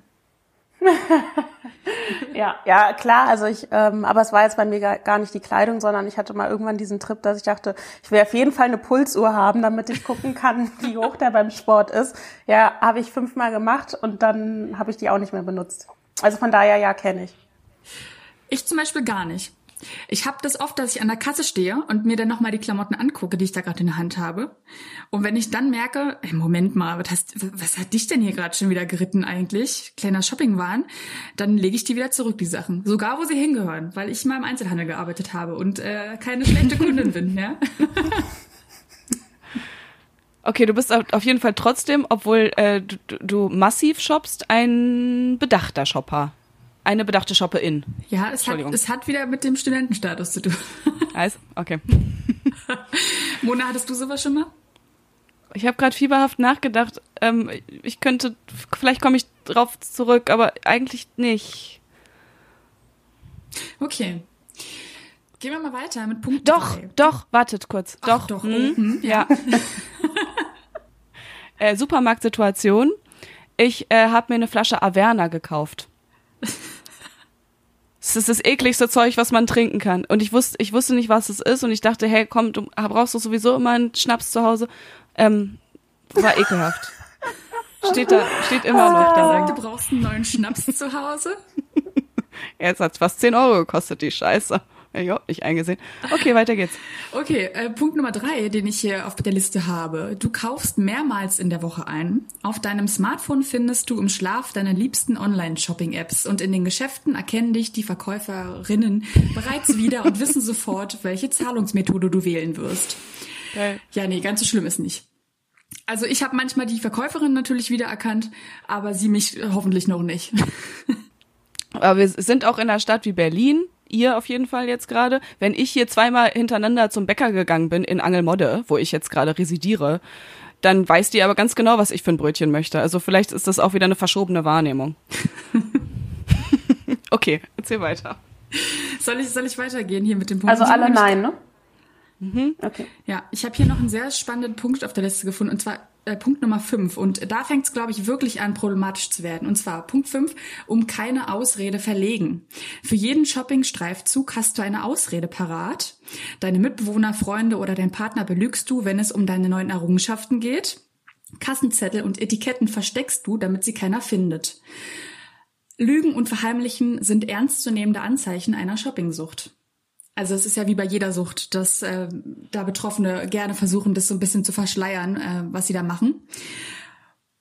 Ja, ja, klar. Also ich, ähm, aber es war jetzt bei mir gar, gar nicht die Kleidung, sondern ich hatte mal irgendwann diesen Trip, dass ich dachte, ich will auf jeden Fall eine Pulsuhr haben, damit ich gucken kann, wie hoch der beim Sport ist. Ja, habe ich fünfmal gemacht und dann habe ich die auch nicht mehr benutzt. Also von daher, ja, kenne ich. Ich zum Beispiel gar nicht. Ich habe das oft, dass ich an der Kasse stehe und mir dann nochmal die Klamotten angucke, die ich da gerade in der Hand habe. Und wenn ich dann merke, ey, Moment mal, was, hast, was hat dich denn hier gerade schon wieder geritten eigentlich? Kleiner Shoppingwahn, dann lege ich die wieder zurück, die Sachen. Sogar, wo sie hingehören, weil ich mal im Einzelhandel gearbeitet habe und äh, keine schlechte Kundin bin. Ja? Okay, du bist auf jeden Fall trotzdem, obwohl äh, du, du massiv shoppst, ein bedachter Shopper. Eine bedachte Shopperin. Ja, es hat, es hat wieder mit dem Studentenstatus zu tun. Heißt, okay. Mona, hattest du sowas schon mal? Ich habe gerade fieberhaft nachgedacht. Ähm, ich könnte, vielleicht komme ich drauf zurück, aber eigentlich nicht. Okay. Gehen wir mal weiter mit Punkt Doch, drei. doch, wartet kurz. Ach, doch, doch, hm, hm, ja. äh, Supermarktsituation. Ich äh, habe mir eine Flasche Averna gekauft. Es ist das ekligste Zeug, was man trinken kann. Und ich wusste, ich wusste nicht, was es ist. Und ich dachte, hey, komm, du brauchst doch sowieso immer einen Schnaps zu Hause. Ähm, war ekelhaft. Steht da, steht immer noch da. Sagt, du brauchst einen neuen Schnaps zu Hause? Jetzt hat's fast 10 Euro gekostet, die Scheiße. Überhaupt nicht eingesehen. Okay, weiter geht's. Okay, äh, Punkt Nummer drei, den ich hier auf der Liste habe. Du kaufst mehrmals in der Woche ein. Auf deinem Smartphone findest du im Schlaf deine liebsten Online-Shopping-Apps und in den Geschäften erkennen dich die Verkäuferinnen bereits wieder und wissen sofort, welche Zahlungsmethode du wählen wirst. Geil. Ja, nee, ganz so schlimm ist nicht. Also ich habe manchmal die Verkäuferin natürlich wiedererkannt, aber sie mich hoffentlich noch nicht. Aber wir sind auch in einer Stadt wie Berlin. Ihr auf jeden Fall jetzt gerade. Wenn ich hier zweimal hintereinander zum Bäcker gegangen bin in Angelmodde, wo ich jetzt gerade residiere, dann weiß die aber ganz genau, was ich für ein Brötchen möchte. Also vielleicht ist das auch wieder eine verschobene Wahrnehmung. okay, erzähl weiter. Soll ich, soll ich weitergehen hier mit dem Punkt? Also alle nein, ne? Okay. Ja, ich habe hier noch einen sehr spannenden Punkt auf der Liste gefunden, und zwar äh, Punkt Nummer 5. Und da fängt es, glaube ich, wirklich an, problematisch zu werden. Und zwar Punkt 5, um keine Ausrede verlegen. Für jeden Shopping-Streifzug hast du eine Ausrede parat. Deine Mitbewohner, Freunde oder dein Partner belügst du, wenn es um deine neuen Errungenschaften geht. Kassenzettel und Etiketten versteckst du, damit sie keiner findet. Lügen und Verheimlichen sind ernstzunehmende Anzeichen einer Shoppingsucht. Also es ist ja wie bei jeder Sucht, dass äh, da Betroffene gerne versuchen, das so ein bisschen zu verschleiern, äh, was sie da machen.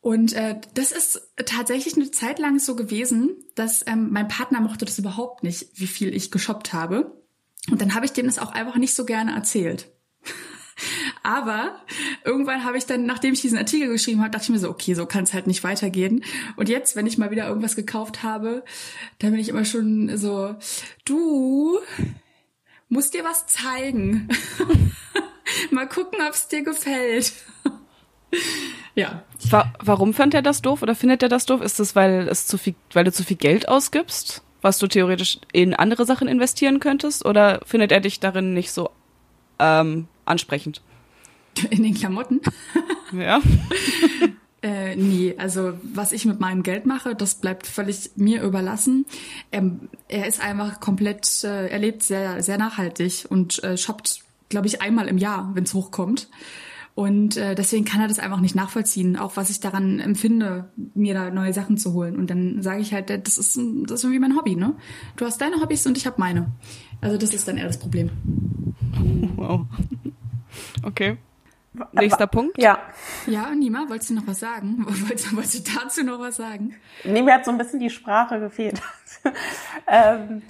Und äh, das ist tatsächlich eine Zeit lang so gewesen, dass ähm, mein Partner mochte das überhaupt nicht, wie viel ich geshoppt habe. Und dann habe ich dem das auch einfach nicht so gerne erzählt. Aber irgendwann habe ich dann, nachdem ich diesen Artikel geschrieben habe, dachte ich mir so, okay, so kann es halt nicht weitergehen. Und jetzt, wenn ich mal wieder irgendwas gekauft habe, dann bin ich immer schon so, du musst dir was zeigen. mal gucken, ob es dir gefällt. ja, Wa warum fand er das doof oder findet er das doof? Ist das, weil es zu viel, weil du zu viel Geld ausgibst, was du theoretisch in andere Sachen investieren könntest? Oder findet er dich darin nicht so ähm, ansprechend. In den Klamotten? Ja. Äh, nee, also was ich mit meinem Geld mache, das bleibt völlig mir überlassen. Ähm, er ist einfach komplett, äh, er lebt sehr, sehr nachhaltig und äh, shoppt, glaube ich, einmal im Jahr, wenn es hochkommt. Und äh, deswegen kann er das einfach nicht nachvollziehen, auch was ich daran empfinde, mir da neue Sachen zu holen. Und dann sage ich halt, das ist, das ist irgendwie mein Hobby, ne? Du hast deine Hobbys und ich habe meine. Also das ist dann eher das Problem. Wow. Okay. Nächster Punkt. Ja. Ja, Nima, wolltest du noch was sagen? Wolltest, wolltest du dazu noch was sagen? Nee, mir hat so ein bisschen die Sprache gefehlt. ähm,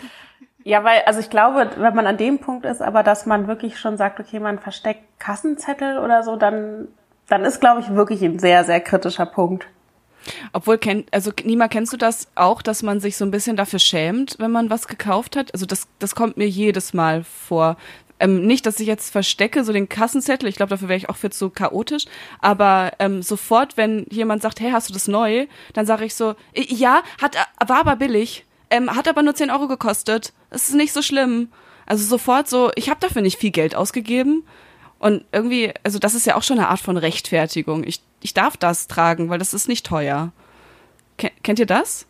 ja, weil, also ich glaube, wenn man an dem Punkt ist, aber dass man wirklich schon sagt, okay, man versteckt Kassenzettel oder so, dann, dann ist, glaube ich, wirklich ein sehr, sehr kritischer Punkt. Obwohl, also Nima, kennst du das auch, dass man sich so ein bisschen dafür schämt, wenn man was gekauft hat? Also das, das kommt mir jedes Mal vor. Ähm, nicht, dass ich jetzt verstecke, so den Kassenzettel, ich glaube, dafür wäre ich auch viel zu chaotisch, aber ähm, sofort, wenn jemand sagt, hey, hast du das neu, dann sage ich so, ja, hat, war aber billig, ähm, hat aber nur 10 Euro gekostet, das ist nicht so schlimm. Also sofort so, ich habe dafür nicht viel Geld ausgegeben und irgendwie, also das ist ja auch schon eine Art von Rechtfertigung. Ich, ich darf das tragen, weil das ist nicht teuer. Kennt ihr das?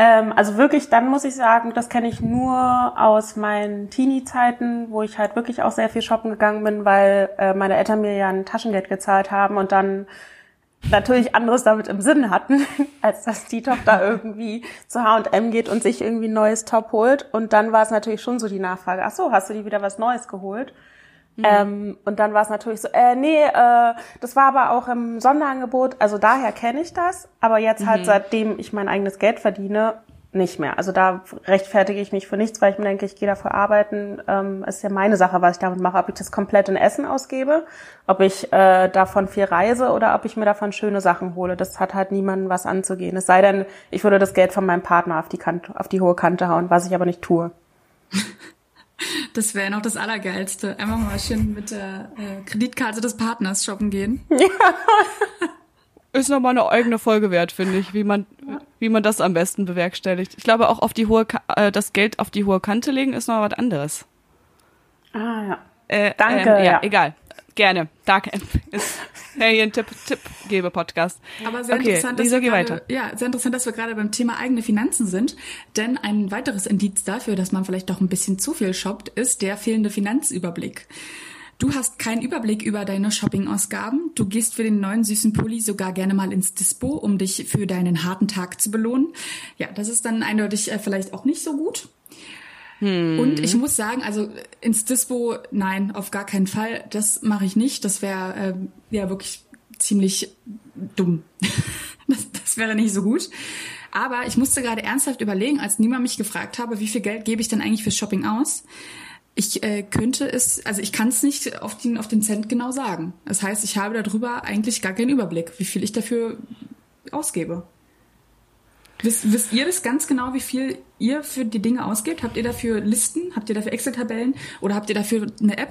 Ähm, also wirklich, dann muss ich sagen, das kenne ich nur aus meinen Teenie-Zeiten, wo ich halt wirklich auch sehr viel shoppen gegangen bin, weil äh, meine Eltern mir ja ein Taschengeld gezahlt haben und dann natürlich anderes damit im Sinn hatten, als dass die Tochter irgendwie zu H&M geht und sich irgendwie ein neues Top holt. Und dann war es natürlich schon so die Nachfrage, ach so, hast du dir wieder was Neues geholt? Mhm. Ähm, und dann war es natürlich so, äh, nee, äh, das war aber auch im Sonderangebot, also daher kenne ich das, aber jetzt halt mhm. seitdem ich mein eigenes Geld verdiene, nicht mehr. Also da rechtfertige ich mich für nichts, weil ich mir denke, ich gehe dafür arbeiten. Ähm, ist ja meine Sache, was ich damit mache. Ob ich das komplett in Essen ausgebe, ob ich äh, davon viel reise oder ob ich mir davon schöne Sachen hole. Das hat halt niemandem was anzugehen. Es sei denn, ich würde das Geld von meinem Partner auf die Kante, auf die hohe Kante hauen, was ich aber nicht tue. Das wäre noch das Allergeilste. Einfach mal schön mit der äh, Kreditkarte des Partners shoppen gehen. Ja. Ist nochmal eine eigene Folge wert, finde ich, wie man, wie man das am besten bewerkstelligt. Ich glaube, auch auf die hohe, äh, das Geld auf die hohe Kante legen ist noch was anderes. Ah, ja. Äh, Danke. Ähm, ja, ja, egal. Gerne. Danke. Ist hey, ein Tipp, Tippgebe-Podcast. Aber sehr okay, interessant, dass wir grade, ja, sehr interessant, dass wir gerade beim Thema eigene Finanzen sind. Denn ein weiteres Indiz dafür, dass man vielleicht doch ein bisschen zu viel shoppt, ist der fehlende Finanzüberblick. Du hast keinen Überblick über deine Shoppingausgaben. Du gehst für den neuen süßen Pulli sogar gerne mal ins Dispo, um dich für deinen harten Tag zu belohnen. Ja, das ist dann eindeutig äh, vielleicht auch nicht so gut. Hm. Und ich muss sagen, also ins Dispo, nein, auf gar keinen Fall. Das mache ich nicht. Das wäre äh, ja wirklich ziemlich dumm. das, das wäre nicht so gut. Aber ich musste gerade ernsthaft überlegen, als niemand mich gefragt habe, wie viel Geld gebe ich denn eigentlich für Shopping aus? Ich äh, könnte es, also ich kann es nicht auf den, auf den Cent genau sagen. Das heißt, ich habe darüber eigentlich gar keinen Überblick, wie viel ich dafür ausgebe. Wisst, wisst ihr das ganz genau, wie viel ihr für die Dinge ausgebt? Habt ihr dafür Listen? Habt ihr dafür Excel-Tabellen? Oder habt ihr dafür eine App?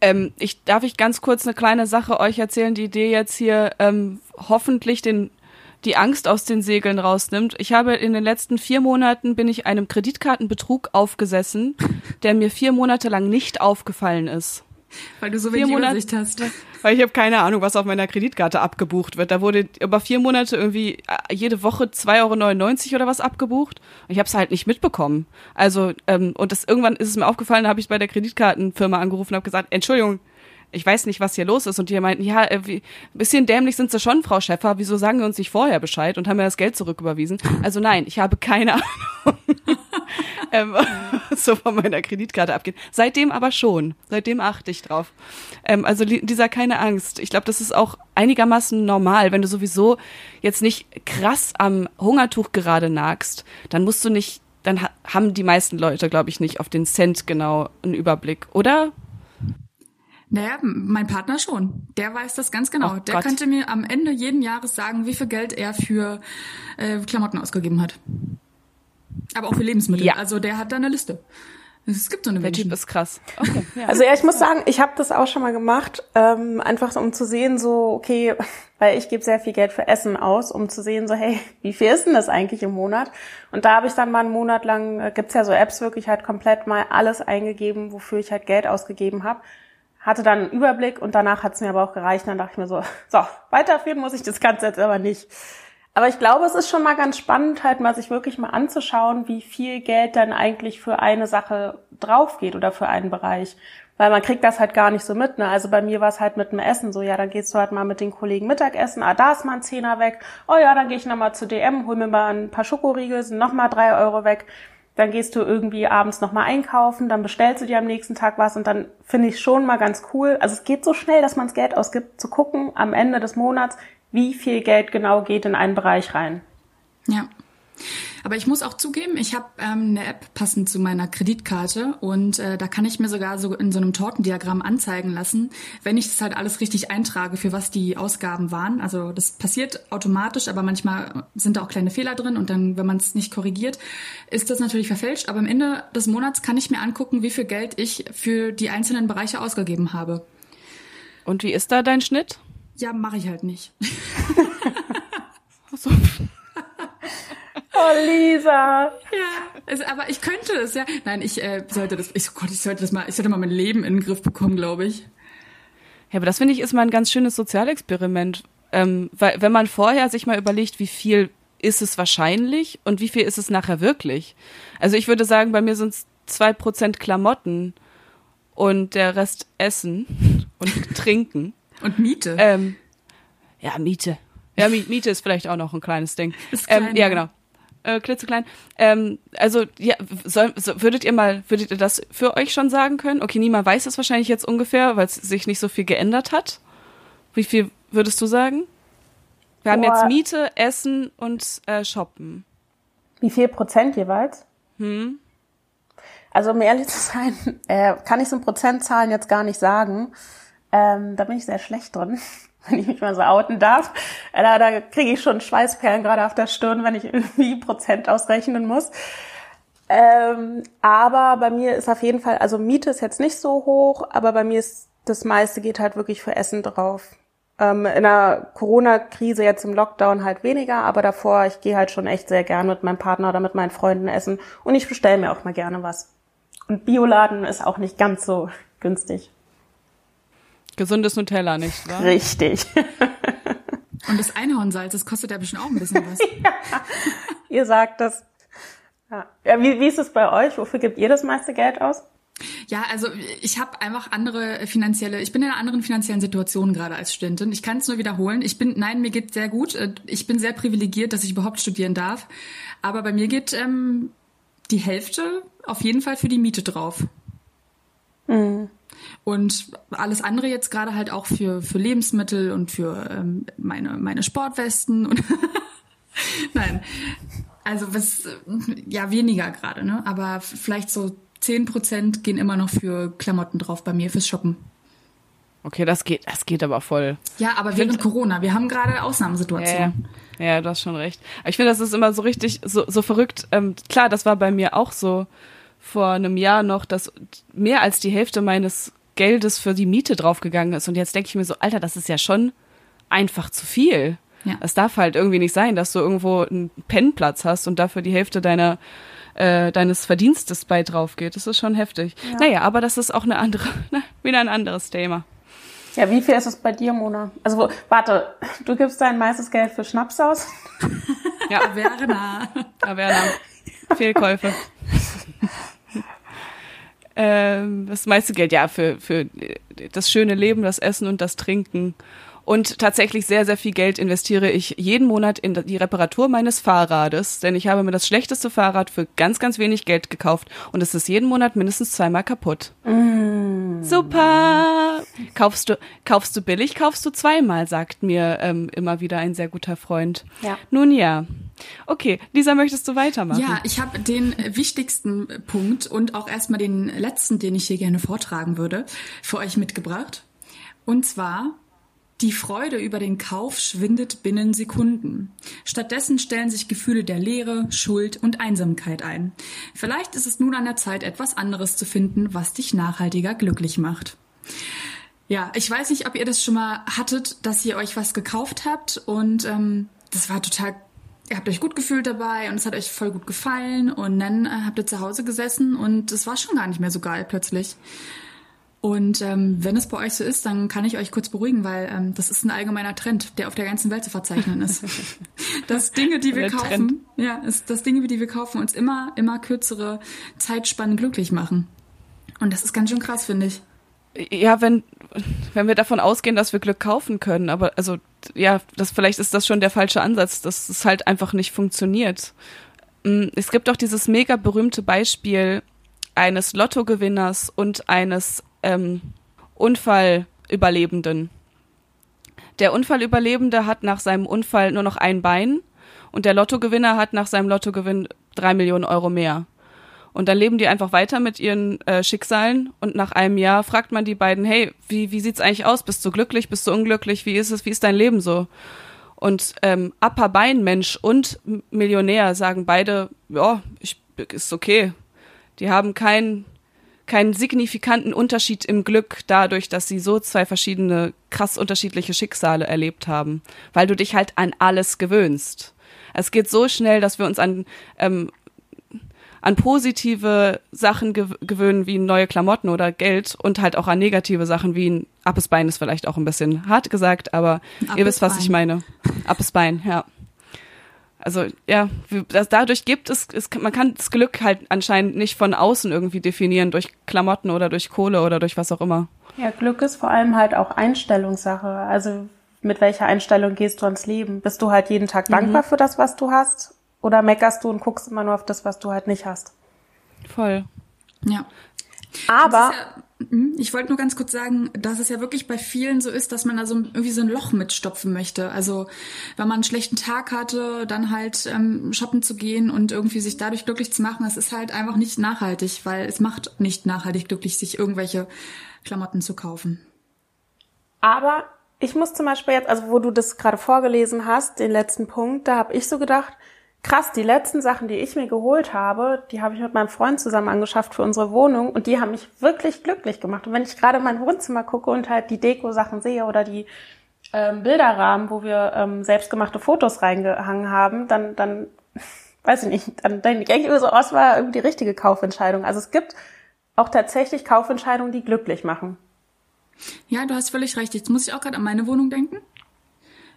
Ähm, ich darf ich ganz kurz eine kleine Sache euch erzählen, die Idee jetzt hier ähm, hoffentlich den die Angst aus den Segeln rausnimmt. Ich habe in den letzten vier Monaten bin ich einem Kreditkartenbetrug aufgesessen, der mir vier Monate lang nicht aufgefallen ist. Weil du so wenig Monate, Übersicht hast. Weil ich habe keine Ahnung, was auf meiner Kreditkarte abgebucht wird. Da wurde über vier Monate irgendwie äh, jede Woche 2,99 Euro oder was abgebucht. Und ich habe es halt nicht mitbekommen. Also, ähm, und das irgendwann ist es mir aufgefallen, da habe ich bei der Kreditkartenfirma angerufen und habe gesagt, Entschuldigung, ich weiß nicht, was hier los ist. Und die meinten, ja, äh, ein bisschen dämlich sind sie schon, Frau Schäffer. Wieso sagen wir uns nicht vorher Bescheid und haben mir das Geld zurücküberwiesen? Also nein, ich habe keine Ahnung, ähm, so von meiner Kreditkarte abgeht. Seitdem aber schon. Seitdem achte ich drauf. Ähm, also dieser keine Angst. Ich glaube, das ist auch einigermaßen normal. Wenn du sowieso jetzt nicht krass am Hungertuch gerade nagst, dann musst du nicht dann ha haben die meisten Leute, glaube ich, nicht auf den Cent genau einen Überblick, oder? Naja, mein Partner schon. Der weiß das ganz genau. Oh der Gott. könnte mir am Ende jeden Jahres sagen, wie viel Geld er für äh, Klamotten ausgegeben hat. Aber auch für Lebensmittel. Ja. Also der hat da eine Liste. Es gibt so eine Der Menschen. Typ ist krass. Okay, ja. Also ja, ich muss sagen, ich habe das auch schon mal gemacht, ähm, einfach so, um zu sehen, so, okay, weil ich gebe sehr viel Geld für Essen aus, um zu sehen, so, hey, wie viel ist denn das eigentlich im Monat? Und da habe ich dann mal einen Monat lang, äh, gibt's ja so Apps wirklich halt komplett mal alles eingegeben, wofür ich halt Geld ausgegeben habe. Hatte dann einen Überblick und danach hat's mir aber auch gereicht. Dann dachte ich mir so, so, weiterführen muss ich das Ganze jetzt aber nicht. Aber ich glaube, es ist schon mal ganz spannend, halt mal sich wirklich mal anzuschauen, wie viel Geld dann eigentlich für eine Sache drauf geht oder für einen Bereich. Weil man kriegt das halt gar nicht so mit. Ne? Also bei mir war es halt mit dem Essen so, ja, dann gehst du halt mal mit den Kollegen Mittagessen, ah, da ist mal ein Zehner weg. Oh ja, dann gehe ich nochmal zu DM, hol mir mal ein paar Schokoriegel, sind nochmal drei Euro weg. Dann gehst du irgendwie abends nochmal einkaufen, dann bestellst du dir am nächsten Tag was und dann finde ich schon mal ganz cool. Also es geht so schnell, dass man das Geld ausgibt, zu gucken am Ende des Monats, wie viel Geld genau geht in einen Bereich rein. Ja. Aber ich muss auch zugeben, ich habe ähm, eine App passend zu meiner Kreditkarte und äh, da kann ich mir sogar so in so einem Tortendiagramm anzeigen lassen, wenn ich das halt alles richtig eintrage, für was die Ausgaben waren. Also das passiert automatisch, aber manchmal sind da auch kleine Fehler drin und dann, wenn man es nicht korrigiert, ist das natürlich verfälscht. Aber am Ende des Monats kann ich mir angucken, wie viel Geld ich für die einzelnen Bereiche ausgegeben habe. Und wie ist da dein Schnitt? Ja, mache ich halt nicht. So. Oh, Lisa. Ja, es, aber ich könnte es, ja. Nein, ich äh, sollte das, ich, oh Gott, ich sollte das mal, ich sollte mal mein Leben in den Griff bekommen, glaube ich. Ja, aber das finde ich ist mal ein ganz schönes Sozialexperiment. Ähm, weil, wenn man vorher sich mal überlegt, wie viel ist es wahrscheinlich und wie viel ist es nachher wirklich. Also ich würde sagen, bei mir sind es zwei Prozent Klamotten und der Rest Essen und Trinken. Und Miete. Ähm, ja, Miete. Ja, Mi- Miete ist vielleicht auch noch ein kleines Ding. Ist ähm, ja. genau. Äh, klitzeklein. Ähm, also, ja, soll, so, würdet ihr mal, würdet ihr das für euch schon sagen können? Okay, niemand weiß es wahrscheinlich jetzt ungefähr, weil es sich nicht so viel geändert hat. Wie viel würdest du sagen? Wir haben Boah. jetzt Miete, Essen und äh, Shoppen. Wie viel Prozent jeweils? Also um ehrlich zu sein, äh, kann ich so Prozentzahlen jetzt gar nicht sagen. Ähm, da bin ich sehr schlecht drin, wenn ich mich mal so outen darf. Äh, da da kriege ich schon Schweißperlen gerade auf der Stirn, wenn ich irgendwie Prozent ausrechnen muss. Ähm, aber bei mir ist auf jeden Fall, also Miete ist jetzt nicht so hoch, aber bei mir ist das meiste geht halt wirklich für Essen drauf. Ähm, in der Corona-Krise jetzt im Lockdown halt weniger, aber davor, ich gehe halt schon echt sehr gern mit meinem Partner oder mit meinen Freunden essen und ich bestelle mir auch mal gerne was. Und Bioladen ist auch nicht ganz so günstig. Gesundes Nutella, nicht wahr? Richtig. Und das Einhornsalz, das kostet ja bestimmt auch ein bisschen was. ihr sagt das. Ja. ja wie, wie ist es bei euch? Wofür gebt ihr das meiste Geld aus? Ja, also ich habe einfach andere finanzielle, ich bin in einer anderen finanziellen Situation gerade als Studentin. Ich kann es nur wiederholen. Ich bin, nein, mir geht sehr gut. Äh, Ich bin sehr privilegiert, dass ich überhaupt studieren darf. Aber bei mir geht ähm, die Hälfte auf jeden Fall für die Miete drauf. Und alles andere jetzt gerade halt auch für, für Lebensmittel und für ähm, meine, meine Sportwesten und nein. Also was, ja, weniger gerade, ne? Aber vielleicht so 10% gehen immer noch für Klamotten drauf bei mir, fürs Shoppen. Okay, das geht, das geht aber voll. Ja, aber während Corona, wir haben gerade Ausnahmesituationen. Ja, ja, du hast schon recht. Aber ich finde, das ist immer so richtig, so, so verrückt. Ähm, klar, das war bei mir auch so vor einem Jahr noch, dass mehr als die Hälfte meines Geldes für die Miete draufgegangen ist. Und jetzt denke ich mir so, Alter, das ist ja schon einfach zu viel. Ja. Es darf halt irgendwie nicht sein, dass du irgendwo einen Pennplatz hast und dafür die Hälfte deiner äh, deines Verdienstes bei drauf geht. Das ist schon heftig. Naja, aber das ist auch eine andere, na, wieder ein anderes Thema. Ja, wie viel ist es bei dir, Mona? Also warte, du gibst dein meistes Geld für Schnaps aus? Ja, Werner. Herr Werner. Fehlkäufe. ähm, das meiste Geld, ja, für, für das schöne Leben, das Essen und das Trinken. Und tatsächlich sehr, sehr viel Geld investiere ich jeden Monat in die Reparatur meines Fahrrades, denn ich habe mir das schlechteste Fahrrad für ganz, ganz wenig Geld gekauft und es ist jeden Monat mindestens zweimal kaputt. Super! Kaufst du, kaufst du billig, kaufst du zweimal, sagt mir ähm, immer wieder ein sehr guter Freund. Ja. Nun ja. Okay, Lisa, möchtest du weitermachen? Ja, ich habe den wichtigsten Punkt und auch erstmal den letzten, den ich hier gerne vortragen würde, für euch mitgebracht. Und zwar Die Freude über den Kauf schwindet binnen Sekunden. Stattdessen stellen sich Gefühle der Leere, Schuld und Einsamkeit ein. Vielleicht ist es nun an der Zeit, etwas anderes zu finden, was dich nachhaltiger glücklich macht. Ja, ich weiß nicht, ob ihr das schon mal hattet, dass ihr euch was gekauft habt und ähm, das war total ihr habt euch gut gefühlt dabei und es hat euch voll gut gefallen und dann äh, habt ihr zu Hause gesessen und es war schon gar nicht mehr so geil plötzlich. Und ähm, wenn es bei euch so ist, dann kann ich euch kurz beruhigen, weil ähm, das ist ein allgemeiner Trend, der auf der ganzen Welt zu verzeichnen ist. dass Dinge, die wir kaufen, Trend. ja, ist, dass Dinge, die wir kaufen, uns immer, immer kürzere Zeitspannen glücklich machen. Und das ist ganz schön krass, finde ich. Ja, wenn, wenn wir davon ausgehen, dass wir Glück kaufen können, aber also ja, das vielleicht ist das schon der falsche Ansatz, dass es halt einfach nicht funktioniert. Mm, es gibt auch dieses mega berühmte Beispiel eines Lottogewinners und eines ähm, Unfallüberlebenden. Der Unfallüberlebende hat nach seinem Unfall nur noch ein Bein und der Lottogewinner hat nach seinem Lottogewinn drei Millionen Euro mehr. Und dann leben die einfach weiter mit ihren äh, Schicksalen und nach einem Jahr fragt man die beiden, hey, wie, wie sieht's eigentlich aus? Bist du glücklich? Bist du unglücklich? Wie ist es? Wie ist dein Leben so? Und ähm, Upper Bein Mensch und Millionär sagen beide, ja, ich, ist okay. Die haben keinen keinen signifikanten Unterschied im Glück dadurch, dass sie so zwei verschiedene krass unterschiedliche Schicksale erlebt haben, weil du dich halt an alles gewöhnst. Es geht so schnell, dass wir uns an ähm, an positive Sachen gewöhnen, wie neue Klamotten oder Geld und halt auch an negative Sachen wie ein Appes Bein ist vielleicht auch ein bisschen hart gesagt, aber ihr wisst, was ich meine. Appes Bein, ja. Also ja, das, dadurch gibt es, es, man kann das Glück halt anscheinend nicht von außen irgendwie definieren, durch Klamotten oder durch Kohle oder durch was auch immer. Ja, Glück ist vor allem halt auch Einstellungssache. Also mit welcher Einstellung gehst du ans Leben? Bist du halt jeden Tag dankbar mhm. für das, was du hast? Oder meckerst du und guckst immer nur auf das, was du halt nicht hast? Voll. Ja. Aber ja, hm, ich wollte nur ganz kurz sagen, dass es ja wirklich bei vielen so ist, dass man da so irgendwie so ein Loch mitstopfen möchte. Also wenn man einen schlechten Tag hatte, dann halt ähm, shoppen zu gehen und irgendwie sich dadurch glücklich zu machen, das ist halt einfach nicht nachhaltig, weil es macht nicht nachhaltig glücklich, sich irgendwelche Klamotten zu kaufen. Aber ich muss zum Beispiel jetzt, also wo du das gerade vorgelesen hast, den letzten Punkt, da habe ich so gedacht, krass, die letzten Sachen, die ich mir geholt habe, die habe ich mit meinem Freund zusammen angeschafft für unsere Wohnung und die haben mich wirklich glücklich gemacht. Und wenn ich gerade in mein Wohnzimmer gucke und halt die Deko-Sachen sehe oder die ähm, Bilderrahmen, wo wir ähm, selbstgemachte Fotos reingehangen haben, dann, dann weiß ich nicht, dann denke ich immer so, oh, war irgendwie die richtige Kaufentscheidung. Also es gibt auch tatsächlich Kaufentscheidungen, die glücklich machen. Ja, du hast völlig recht. Jetzt muss ich auch gerade an meine Wohnung denken.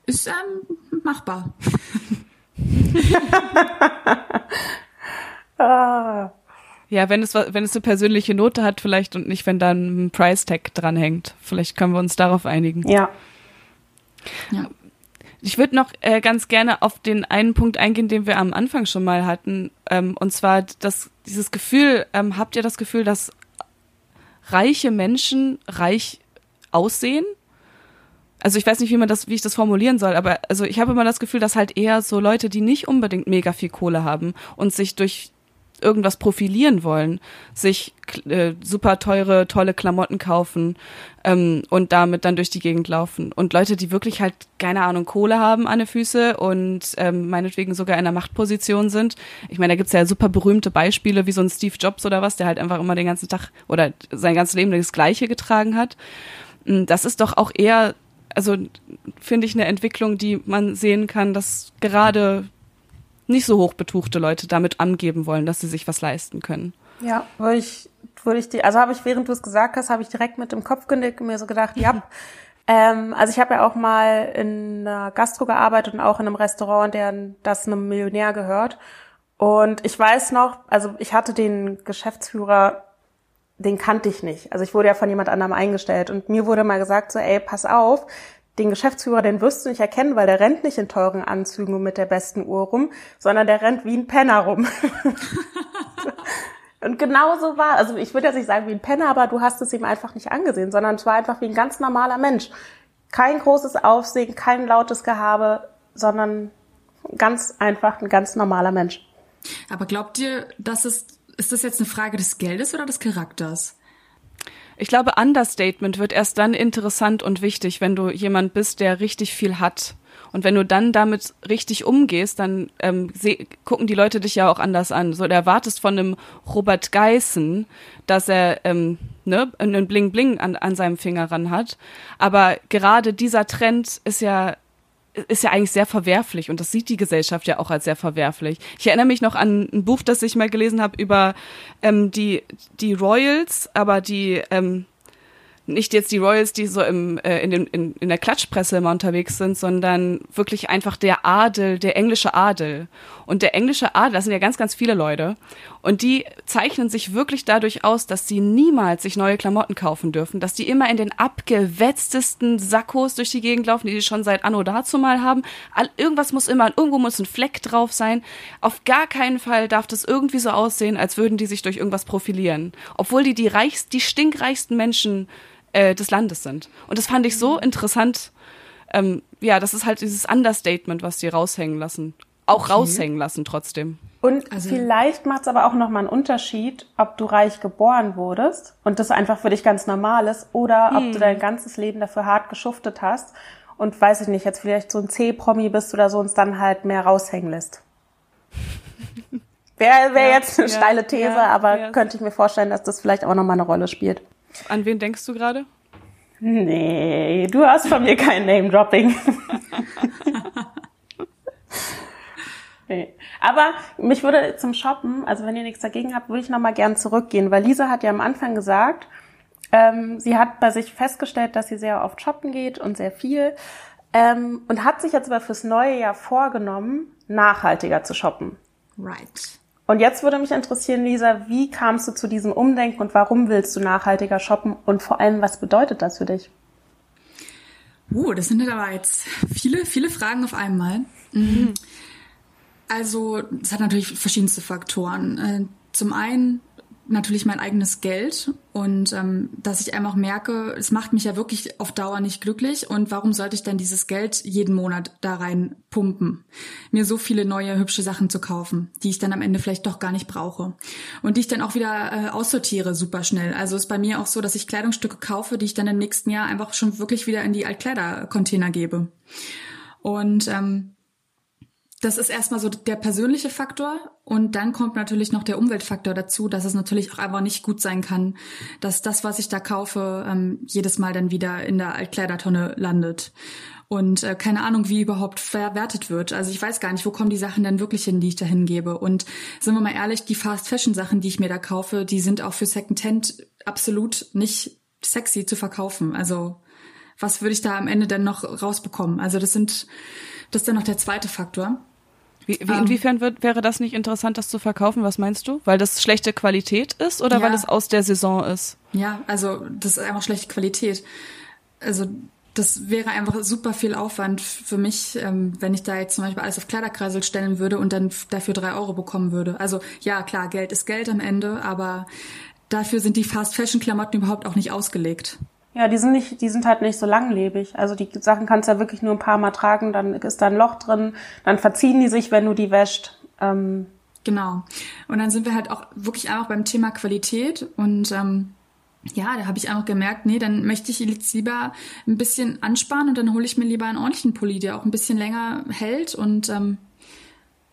Ist ähm, machbar. ah. Ja, wenn es, wenn es eine persönliche Note hat vielleicht und nicht, wenn da ein Price Tag dranhängt. Vielleicht können wir uns darauf einigen. Ja. ja. Ich würde noch äh, ganz gerne auf den einen Punkt eingehen, den wir am Anfang schon mal hatten. Ähm, und zwar das, dieses Gefühl, ähm, habt ihr das Gefühl, dass reiche Menschen reich aussehen? Also ich weiß nicht, wie man das, wie ich das formulieren soll, aber also ich habe immer das Gefühl, dass halt eher so Leute, die nicht unbedingt mega viel Kohle haben und sich durch irgendwas profilieren wollen, sich äh, super teure, tolle Klamotten kaufen ähm, und damit dann durch die Gegend laufen. Und Leute, die wirklich halt, keine Ahnung, Kohle haben an den Füßen und ähm, meinetwegen sogar in einer Machtposition sind. Ich meine, da gibt's ja super berühmte Beispiele, wie so ein Steve Jobs oder was, der halt einfach immer den ganzen Tag oder sein ganzes Leben das Gleiche getragen hat. Hm, das ist doch auch eher also finde ich eine Entwicklung, die man sehen kann, dass gerade nicht so hochbetuchte Leute damit angeben wollen, dass sie sich was leisten können. Ja, würde ich, würde ich die, also habe ich, während du es gesagt hast, habe ich direkt mit dem Kopf genickt und mir so gedacht, ja. ähm, also ich habe ja auch mal in einer Gastro gearbeitet und auch in einem Restaurant, der das einem Millionär gehört. Und ich weiß noch, also ich hatte den Geschäftsführer den kannte ich nicht. Also ich wurde ja von jemand anderem eingestellt und mir wurde mal gesagt so, ey, pass auf, den Geschäftsführer, den wirst du nicht erkennen, weil der rennt nicht in teuren Anzügen und mit der besten Uhr rum, sondern der rennt wie ein Penner rum. und genau so war, also ich würde jetzt nicht sagen wie ein Penner, aber du hast es ihm einfach nicht angesehen, sondern es war einfach wie ein ganz normaler Mensch. Kein großes Aufsehen, kein lautes Gehabe, sondern ganz einfach ein ganz normaler Mensch. Aber glaubt ihr, dass es ist das jetzt eine Frage des Geldes oder des Charakters? Ich glaube, Understatement wird erst dann interessant und wichtig, wenn du jemand bist, der richtig viel hat. Und wenn du dann damit richtig umgehst, dann ähm, gucken die Leute dich ja auch anders an. So, du erwartest von einem Robert Geissen, dass er ähm, ne, einen Bling Bling an, an seinem Finger ran hat. Aber gerade dieser Trend ist ja ist ja eigentlich sehr verwerflich und das sieht die Gesellschaft ja auch als sehr verwerflich. Ich erinnere mich noch an ein Buch, das ich mal gelesen habe über ähm, die die Royals, aber die ähm, nicht jetzt die Royals, die so im, äh, in, den, in, in der Klatschpresse immer unterwegs sind, sondern wirklich einfach der Adel, der englische Adel. Und der englische Adel, das sind ja ganz, ganz viele Leute. Und die zeichnen sich wirklich dadurch aus, dass sie niemals sich neue Klamotten kaufen dürfen, dass die immer in den abgewetztesten Sakkos durch die Gegend laufen, die sie schon seit Anno dazu mal haben. All, irgendwas muss immer, irgendwo muss ein Fleck drauf sein. Auf gar keinen Fall darf das irgendwie so aussehen, als würden die sich durch irgendwas profilieren. Obwohl die die reichst, die stinkreichsten Menschen äh, des Landes sind. Und das fand ich so interessant. Ähm, ja, das ist halt dieses Understatement, was die raushängen lassen. Auch okay. raushängen lassen trotzdem. Und also, vielleicht macht es aber auch nochmal einen Unterschied, ob du reich geboren wurdest und das einfach für dich ganz normal ist oder hm. ob du hm. dein ganzes Leben dafür hart geschuftet hast und weiß ich nicht, jetzt vielleicht so ein C-Promi bist oder so uns dann halt mehr raushängen lässt. Wäre wär ja, jetzt eine ja, steile These, ja, aber könnte ich mir vorstellen, dass das vielleicht auch nochmal eine Rolle spielt. An wen denkst du gerade? Nee, du hast von mir kein Name-Dropping. nee. Aber mich würde zum Shoppen, also wenn ihr nichts dagegen habt, würde ich nochmal gern zurückgehen, weil Lisa hat ja am Anfang gesagt, ähm, sie hat bei sich festgestellt, dass sie sehr oft shoppen geht und sehr viel ähm, und hat sich jetzt aber fürs neue Jahr vorgenommen, nachhaltiger zu shoppen. Right. Und jetzt würde mich interessieren, Lisa, wie kamst du zu diesem Umdenken und warum willst du nachhaltiger shoppen und vor allem, was bedeutet das für dich? Uh, das sind aber jetzt viele, viele Fragen auf einmal. Mhm. Also, es hat natürlich verschiedenste Faktoren. Äh, zum einen natürlich mein eigenes Geld und ähm, dass ich einfach merke, es macht mich ja wirklich auf Dauer nicht glücklich und warum sollte ich dann dieses Geld jeden Monat da rein pumpen, mir so viele neue hübsche Sachen zu kaufen, die ich dann am Ende vielleicht doch gar nicht brauche und die ich dann auch wieder äh, aussortiere super schnell. Also ist bei mir auch so, dass ich Kleidungsstücke kaufe, die ich dann im nächsten Jahr einfach schon wirklich wieder in die Altkleidercontainer gebe. Und ähm, das ist erstmal so der persönliche Faktor und dann kommt natürlich noch der Umweltfaktor dazu, dass es natürlich auch einfach nicht gut sein kann, dass das, was ich da kaufe, ähm, jedes Mal dann wieder in der Altkleidertonne landet. Und äh, keine Ahnung, wie überhaupt verwertet wird. Also ich weiß gar nicht, wo kommen die Sachen denn wirklich hin, die ich da hingebe. Und sind wir mal ehrlich, die Fast-Fashion-Sachen, die ich mir da kaufe, die sind auch für Secondhand absolut nicht sexy zu verkaufen. Also was würde ich da am Ende dann noch rausbekommen? Also das sind, das ist dann noch der zweite Faktor. Wie, wie, um, inwiefern wird, wäre das nicht interessant, das zu verkaufen? Was meinst du? Weil das schlechte Qualität ist oder ja, weil es aus der Saison ist? Ja, also das ist einfach schlechte Qualität. Also das wäre einfach super viel Aufwand für mich, ähm, wenn ich da jetzt zum Beispiel alles auf Kleiderkreisel stellen würde und dann dafür drei Euro bekommen würde. Also ja, klar, Geld ist Geld am Ende, aber dafür sind die Fast-Fashion-Klamotten überhaupt auch nicht ausgelegt. Ja, die sind nicht, die sind halt nicht so langlebig. Also die Sachen kannst du ja wirklich nur ein paar Mal tragen, dann ist da ein Loch drin, dann verziehen die sich, wenn du die wäscht. Ähm genau. Und dann sind wir halt auch wirklich einfach beim Thema Qualität und ähm, ja, da habe ich einfach gemerkt, nee, dann möchte ich jetzt lieber ein bisschen ansparen und dann hole ich mir lieber einen ordentlichen Pulli, der auch ein bisschen länger hält und ähm,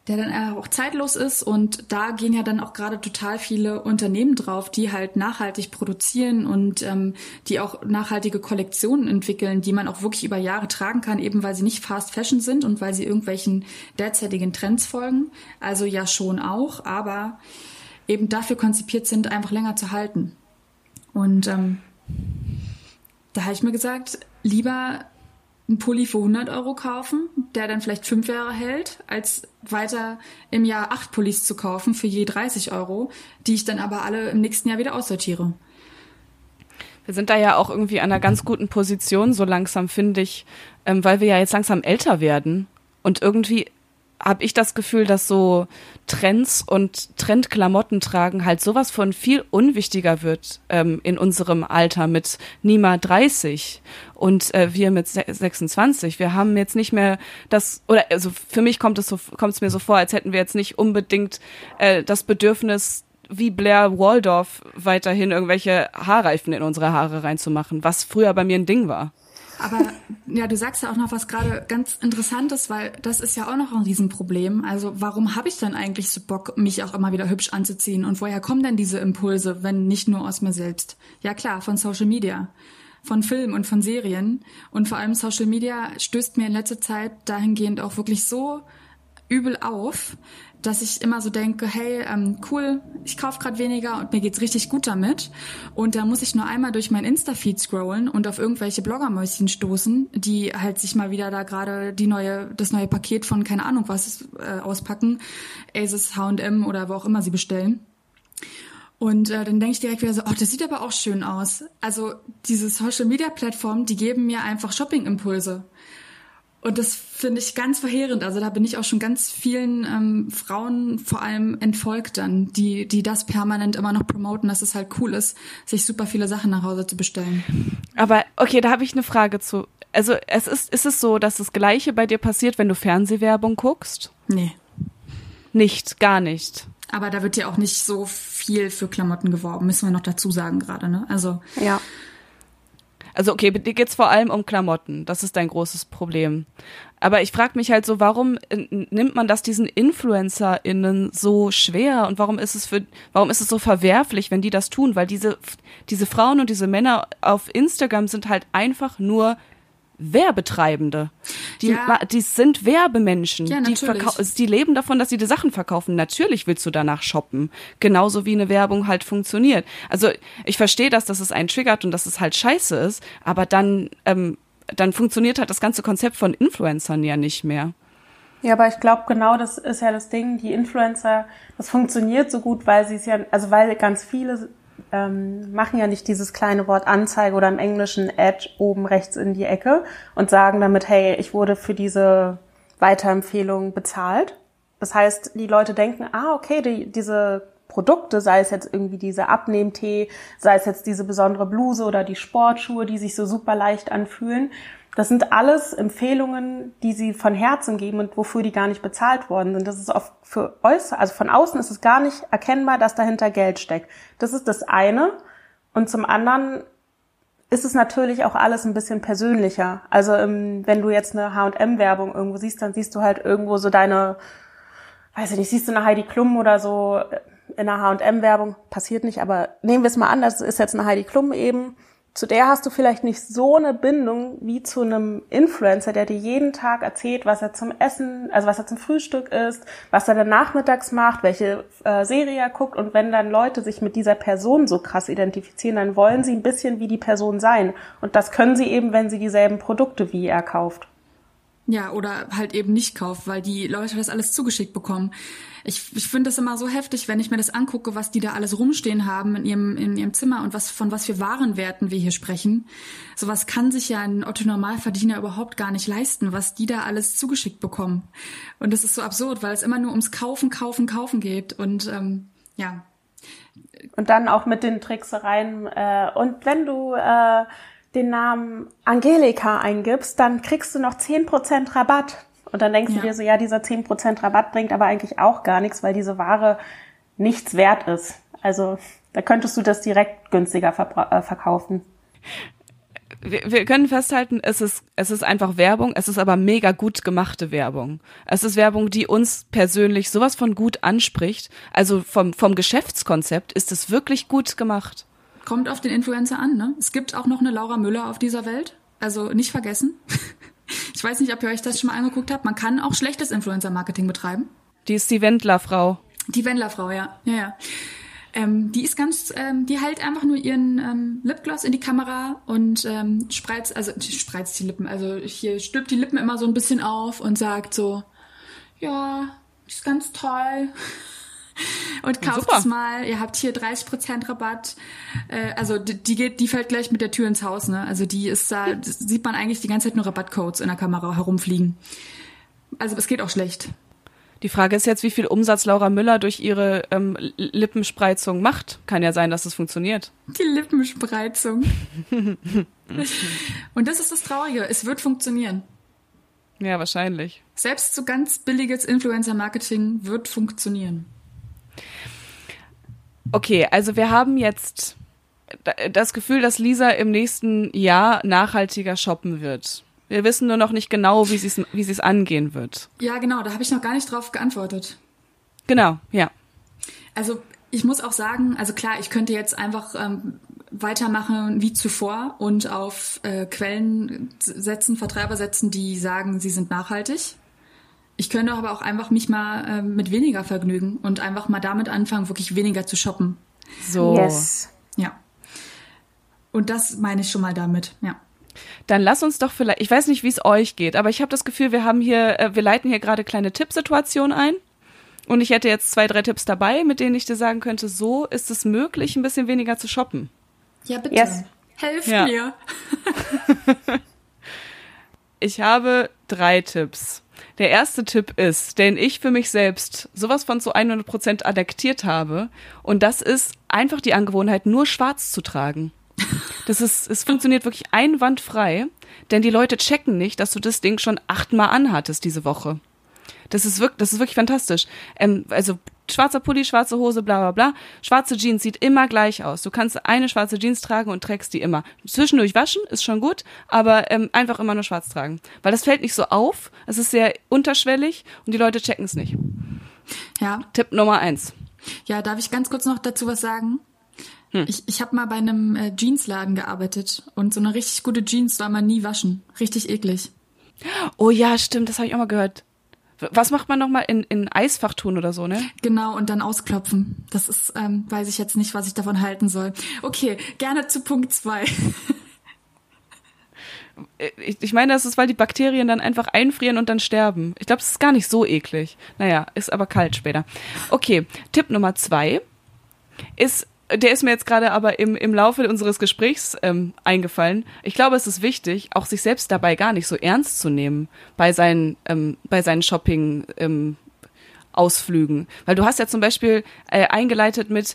der dann auch zeitlos ist und da gehen ja dann auch gerade total viele Unternehmen drauf, die halt nachhaltig produzieren und ähm, die auch nachhaltige Kollektionen entwickeln, die man auch wirklich über Jahre tragen kann, eben weil sie nicht Fast Fashion sind und weil sie irgendwelchen derzeitigen Trends folgen. Also ja schon auch, aber eben dafür konzipiert sind, einfach länger zu halten. Und ähm, da habe ich mir gesagt, lieber einen Pulli für 100 Euro kaufen, der dann vielleicht fünf Jahre hält, als weiter im Jahr acht Pullis zu kaufen für je 30 Euro, die ich dann aber alle im nächsten Jahr wieder aussortiere. Wir sind da ja auch irgendwie an einer ganz guten Position, so langsam finde ich, ähm, weil wir ja jetzt langsam älter werden. Und irgendwie habe ich das Gefühl, dass so Trends und Trendklamotten tragen halt sowas von viel unwichtiger wird ähm, in unserem Alter mit Nima 30 und äh, wir mit 26. Wir haben jetzt nicht mehr das oder also für mich kommt es so kommt es mir so vor, als hätten wir jetzt nicht unbedingt äh, das Bedürfnis wie Blair Waldorf weiterhin irgendwelche Haarreifen in unsere Haare reinzumachen, was früher bei mir ein Ding war. Aber ja, du sagst ja auch noch was gerade ganz Interessantes, weil das ist ja auch noch ein Riesenproblem. Also warum habe ich dann eigentlich so Bock, mich auch immer wieder hübsch anzuziehen? Und woher kommen denn diese Impulse, wenn nicht nur aus mir selbst? Ja klar, von Social Media, von Filmen und von Serien. Und vor allem Social Media stößt mir in letzter Zeit dahingehend auch wirklich so übel auf, dass ich immer so denke, hey, ähm, cool, ich kaufe gerade weniger und mir geht's richtig gut damit. Und da muss ich nur einmal durch mein Insta-Feed scrollen und auf irgendwelche Bloggermäuschen stoßen, die halt sich mal wieder da gerade die neue, das neue Paket von keine Ahnung was äh, auspacken, Asus, H&M oder wo auch immer sie bestellen. Und äh, dann denke ich direkt wieder so, oh, das sieht aber auch schön aus. Also diese Social-Media-Plattformen, die geben mir einfach Shopping-Impulse. Und das finde ich ganz verheerend. Also da bin ich auch schon ganz vielen ähm, Frauen vor allem entfolgt dann, die, die das permanent immer noch promoten, dass es halt cool ist, sich super viele Sachen nach Hause zu bestellen. Aber okay, da habe ich eine Frage zu. Also es ist, ist es so, dass das Gleiche bei dir passiert, wenn du Fernsehwerbung guckst? Nee. Nicht, gar nicht. Aber da wird ja auch nicht so viel für Klamotten geworben, müssen wir noch dazu sagen gerade, ne? Also. Ja. Also okay, dir geht's vor allem um Klamotten. Das ist dein großes Problem. Aber ich frage mich halt so, warum äh, nimmt man das diesen InfluencerInnen so schwer und warum ist es für, warum ist es so verwerflich, wenn die das tun? Weil diese, diese Frauen und diese Männer auf Instagram sind halt einfach nur Werbetreibende. Die, Ja. die sind Werbemenschen. Ja, die, die leben davon, dass sie die Sachen verkaufen. Natürlich willst du danach shoppen. Genauso wie eine Werbung halt funktioniert. Also ich verstehe das, dass es einen triggert und dass es halt scheiße ist, aber dann, ähm, dann funktioniert halt das ganze Konzept von Influencern ja nicht mehr. Ja, aber ich glaube, genau das ist ja das Ding. Die Influencer, das funktioniert so gut, weil sie es ja, also weil ganz viele ähm, machen ja nicht dieses kleine Wort Anzeige oder im Englischen Ad oben rechts in die Ecke und sagen damit, hey, ich wurde für diese Weiterempfehlung bezahlt. Das heißt, die Leute denken, ah, okay, die, diese Produkte, sei es jetzt irgendwie diese Abnehmtee, sei es jetzt diese besondere Bluse oder die Sportschuhe, die sich so super leicht anfühlen, das sind alles Empfehlungen, die sie von Herzen geben und wofür die gar nicht bezahlt worden sind. Das ist oft für äußer, also von außen ist es gar nicht erkennbar, dass dahinter Geld steckt. Das ist das eine. Und zum anderen ist es natürlich auch alles ein bisschen persönlicher. Also ähm, wenn du jetzt eine H&M-Werbung irgendwo siehst, dann siehst du halt irgendwo so deine, weiß ich nicht, siehst du eine Heidi Klum oder so in einer H&M-Werbung, passiert nicht, aber nehmen wir es mal an, das ist jetzt eine Heidi Klum eben, zu der hast du vielleicht nicht so eine Bindung wie zu einem Influencer, der dir jeden Tag erzählt, was er zum Essen, also was er zum Frühstück isst, was er dann nachmittags macht, welche äh, Serie er guckt. Und wenn dann Leute sich mit dieser Person so krass identifizieren, dann wollen sie ein bisschen wie die Person sein. Und das können sie eben, wenn sie dieselben Produkte wie er kauft. Ja, oder halt eben nicht kauft, weil die Leute das alles zugeschickt bekommen. Ich, ich finde das immer so heftig, wenn ich mir das angucke, was die da alles rumstehen haben in ihrem, in ihrem Zimmer und was, von was für Warenwerten wir hier sprechen. Sowas kann sich ja ein Otto-Normalverdiener überhaupt gar nicht leisten, was die da alles zugeschickt bekommen. Und das ist so absurd, weil es immer nur ums Kaufen, Kaufen, Kaufen geht. Und ähm, ja, Und dann auch mit den Tricksereien. Äh, und wenn du äh, den Namen Angelika eingibst, dann kriegst du noch 10% Rabatt. Und dann denkst Ja. du dir so, ja, dieser 10% Rabatt bringt aber eigentlich auch gar nichts, weil diese Ware nichts wert ist. Also da könntest du das direkt günstiger äh, verkaufen. wir, wir können festhalten, es ist, es ist einfach Werbung, es ist aber mega gut gemachte Werbung. Es ist Werbung, die uns persönlich sowas von gut anspricht. Also vom, vom Geschäftskonzept ist es wirklich gut gemacht. Kommt auf den Influencer an, ne? Es gibt auch noch eine Laura Müller auf dieser Welt. Also nicht vergessen. Ich weiß nicht, ob ihr euch das schon mal angeguckt habt. Man kann auch schlechtes Influencer-Marketing betreiben. Die ist die Wendler-Frau. Die Wendlerfrau, ja. Ja, ja. Ähm, die ist ganz, ähm, die hält einfach nur ihren ähm, Lipgloss in die Kamera und ähm, spreizt, also die spreizt die Lippen, also hier stülpt die Lippen immer so ein bisschen auf und sagt so, ja, ist ganz toll. Und kauft es mal, ihr habt hier 30% Rabatt. Äh, also die, die geht, die fällt gleich mit der Tür ins Haus, ne? Also die ist da, sieht man eigentlich die ganze Zeit nur Rabattcodes in der Kamera herumfliegen. Also es geht auch schlecht. Die Frage ist jetzt, wie viel Umsatz Laura Müller durch ihre ähm, Lippenspreizung macht. Kann ja sein, dass es funktioniert. Die Lippenspreizung. Und das ist das Traurige. Es wird funktionieren. Ja, wahrscheinlich. Selbst so ganz billiges Influencer-Marketing wird funktionieren. Okay, also wir haben jetzt das Gefühl, dass Lisa im nächsten Jahr nachhaltiger shoppen wird. Wir wissen nur noch nicht genau, wie sie es wie es angehen wird. Ja, genau, da habe ich noch gar nicht drauf geantwortet. Genau, ja. Also ich muss auch sagen, also klar, ich könnte jetzt einfach ähm, weitermachen wie zuvor und auf äh, Quellen setzen, Vertreiber setzen, die sagen, sie sind nachhaltig. Ich könnte aber auch einfach mich mal äh, mit weniger vergnügen und einfach mal damit anfangen, wirklich weniger zu shoppen. So. Yes. Ja. Und das meine ich schon mal damit, ja. Dann lass uns doch vielleicht, ich weiß nicht, wie es euch geht, aber ich habe das Gefühl, wir haben hier, äh, wir leiten hier gerade kleine Tippsituationen ein. Und ich hätte jetzt zwei, drei Tipps dabei, mit denen ich dir sagen könnte, so ist es möglich, ein bisschen weniger zu shoppen. Ja, bitte. Yes. Helft ja. mir. ich habe drei Tipps. Der erste Tipp ist, den ich für mich selbst sowas von zu 100% adaptiert habe. Und das ist einfach die Angewohnheit, nur schwarz zu tragen. Das ist, es funktioniert wirklich einwandfrei, denn die Leute checken nicht, dass du das Ding schon achtmal anhattest diese Woche. Das ist wirklich, das ist wirklich fantastisch. Ähm, also schwarzer Pulli, schwarze Hose, bla bla bla. Schwarze Jeans sieht immer gleich aus. Du kannst eine schwarze Jeans tragen und trägst die immer. Zwischendurch waschen ist schon gut, aber ähm, einfach immer nur schwarz tragen. Weil das fällt nicht so auf. Es ist sehr unterschwellig und die Leute checken es nicht. Ja. Tipp Nummer eins. Ja, darf ich ganz kurz noch dazu was sagen? Hm. Ich, ich habe mal bei einem äh, Jeansladen gearbeitet und so eine richtig gute Jeans soll man nie waschen. Richtig eklig. Oh ja, stimmt, das habe ich auch mal gehört. Was macht man nochmal in, in Eisfach tun oder so, ne? Genau, und dann ausklopfen. Das ist, ähm, weiß ich jetzt nicht, was ich davon halten soll. Okay, gerne zu Punkt zwei. ich, ich meine, das ist, weil die Bakterien dann einfach einfrieren und dann sterben. Ich glaube, das ist gar nicht so eklig. Naja, ist aber kalt später. Okay, Tipp Nummer zwei ist der ist mir jetzt gerade aber im, im Laufe unseres Gesprächs ähm, eingefallen. Ich glaube, es ist wichtig, auch sich selbst dabei gar nicht so ernst zu nehmen bei seinen, ähm, bei seinen Shopping ähm, Ausflügen. Weil du hast ja zum Beispiel äh, eingeleitet mit,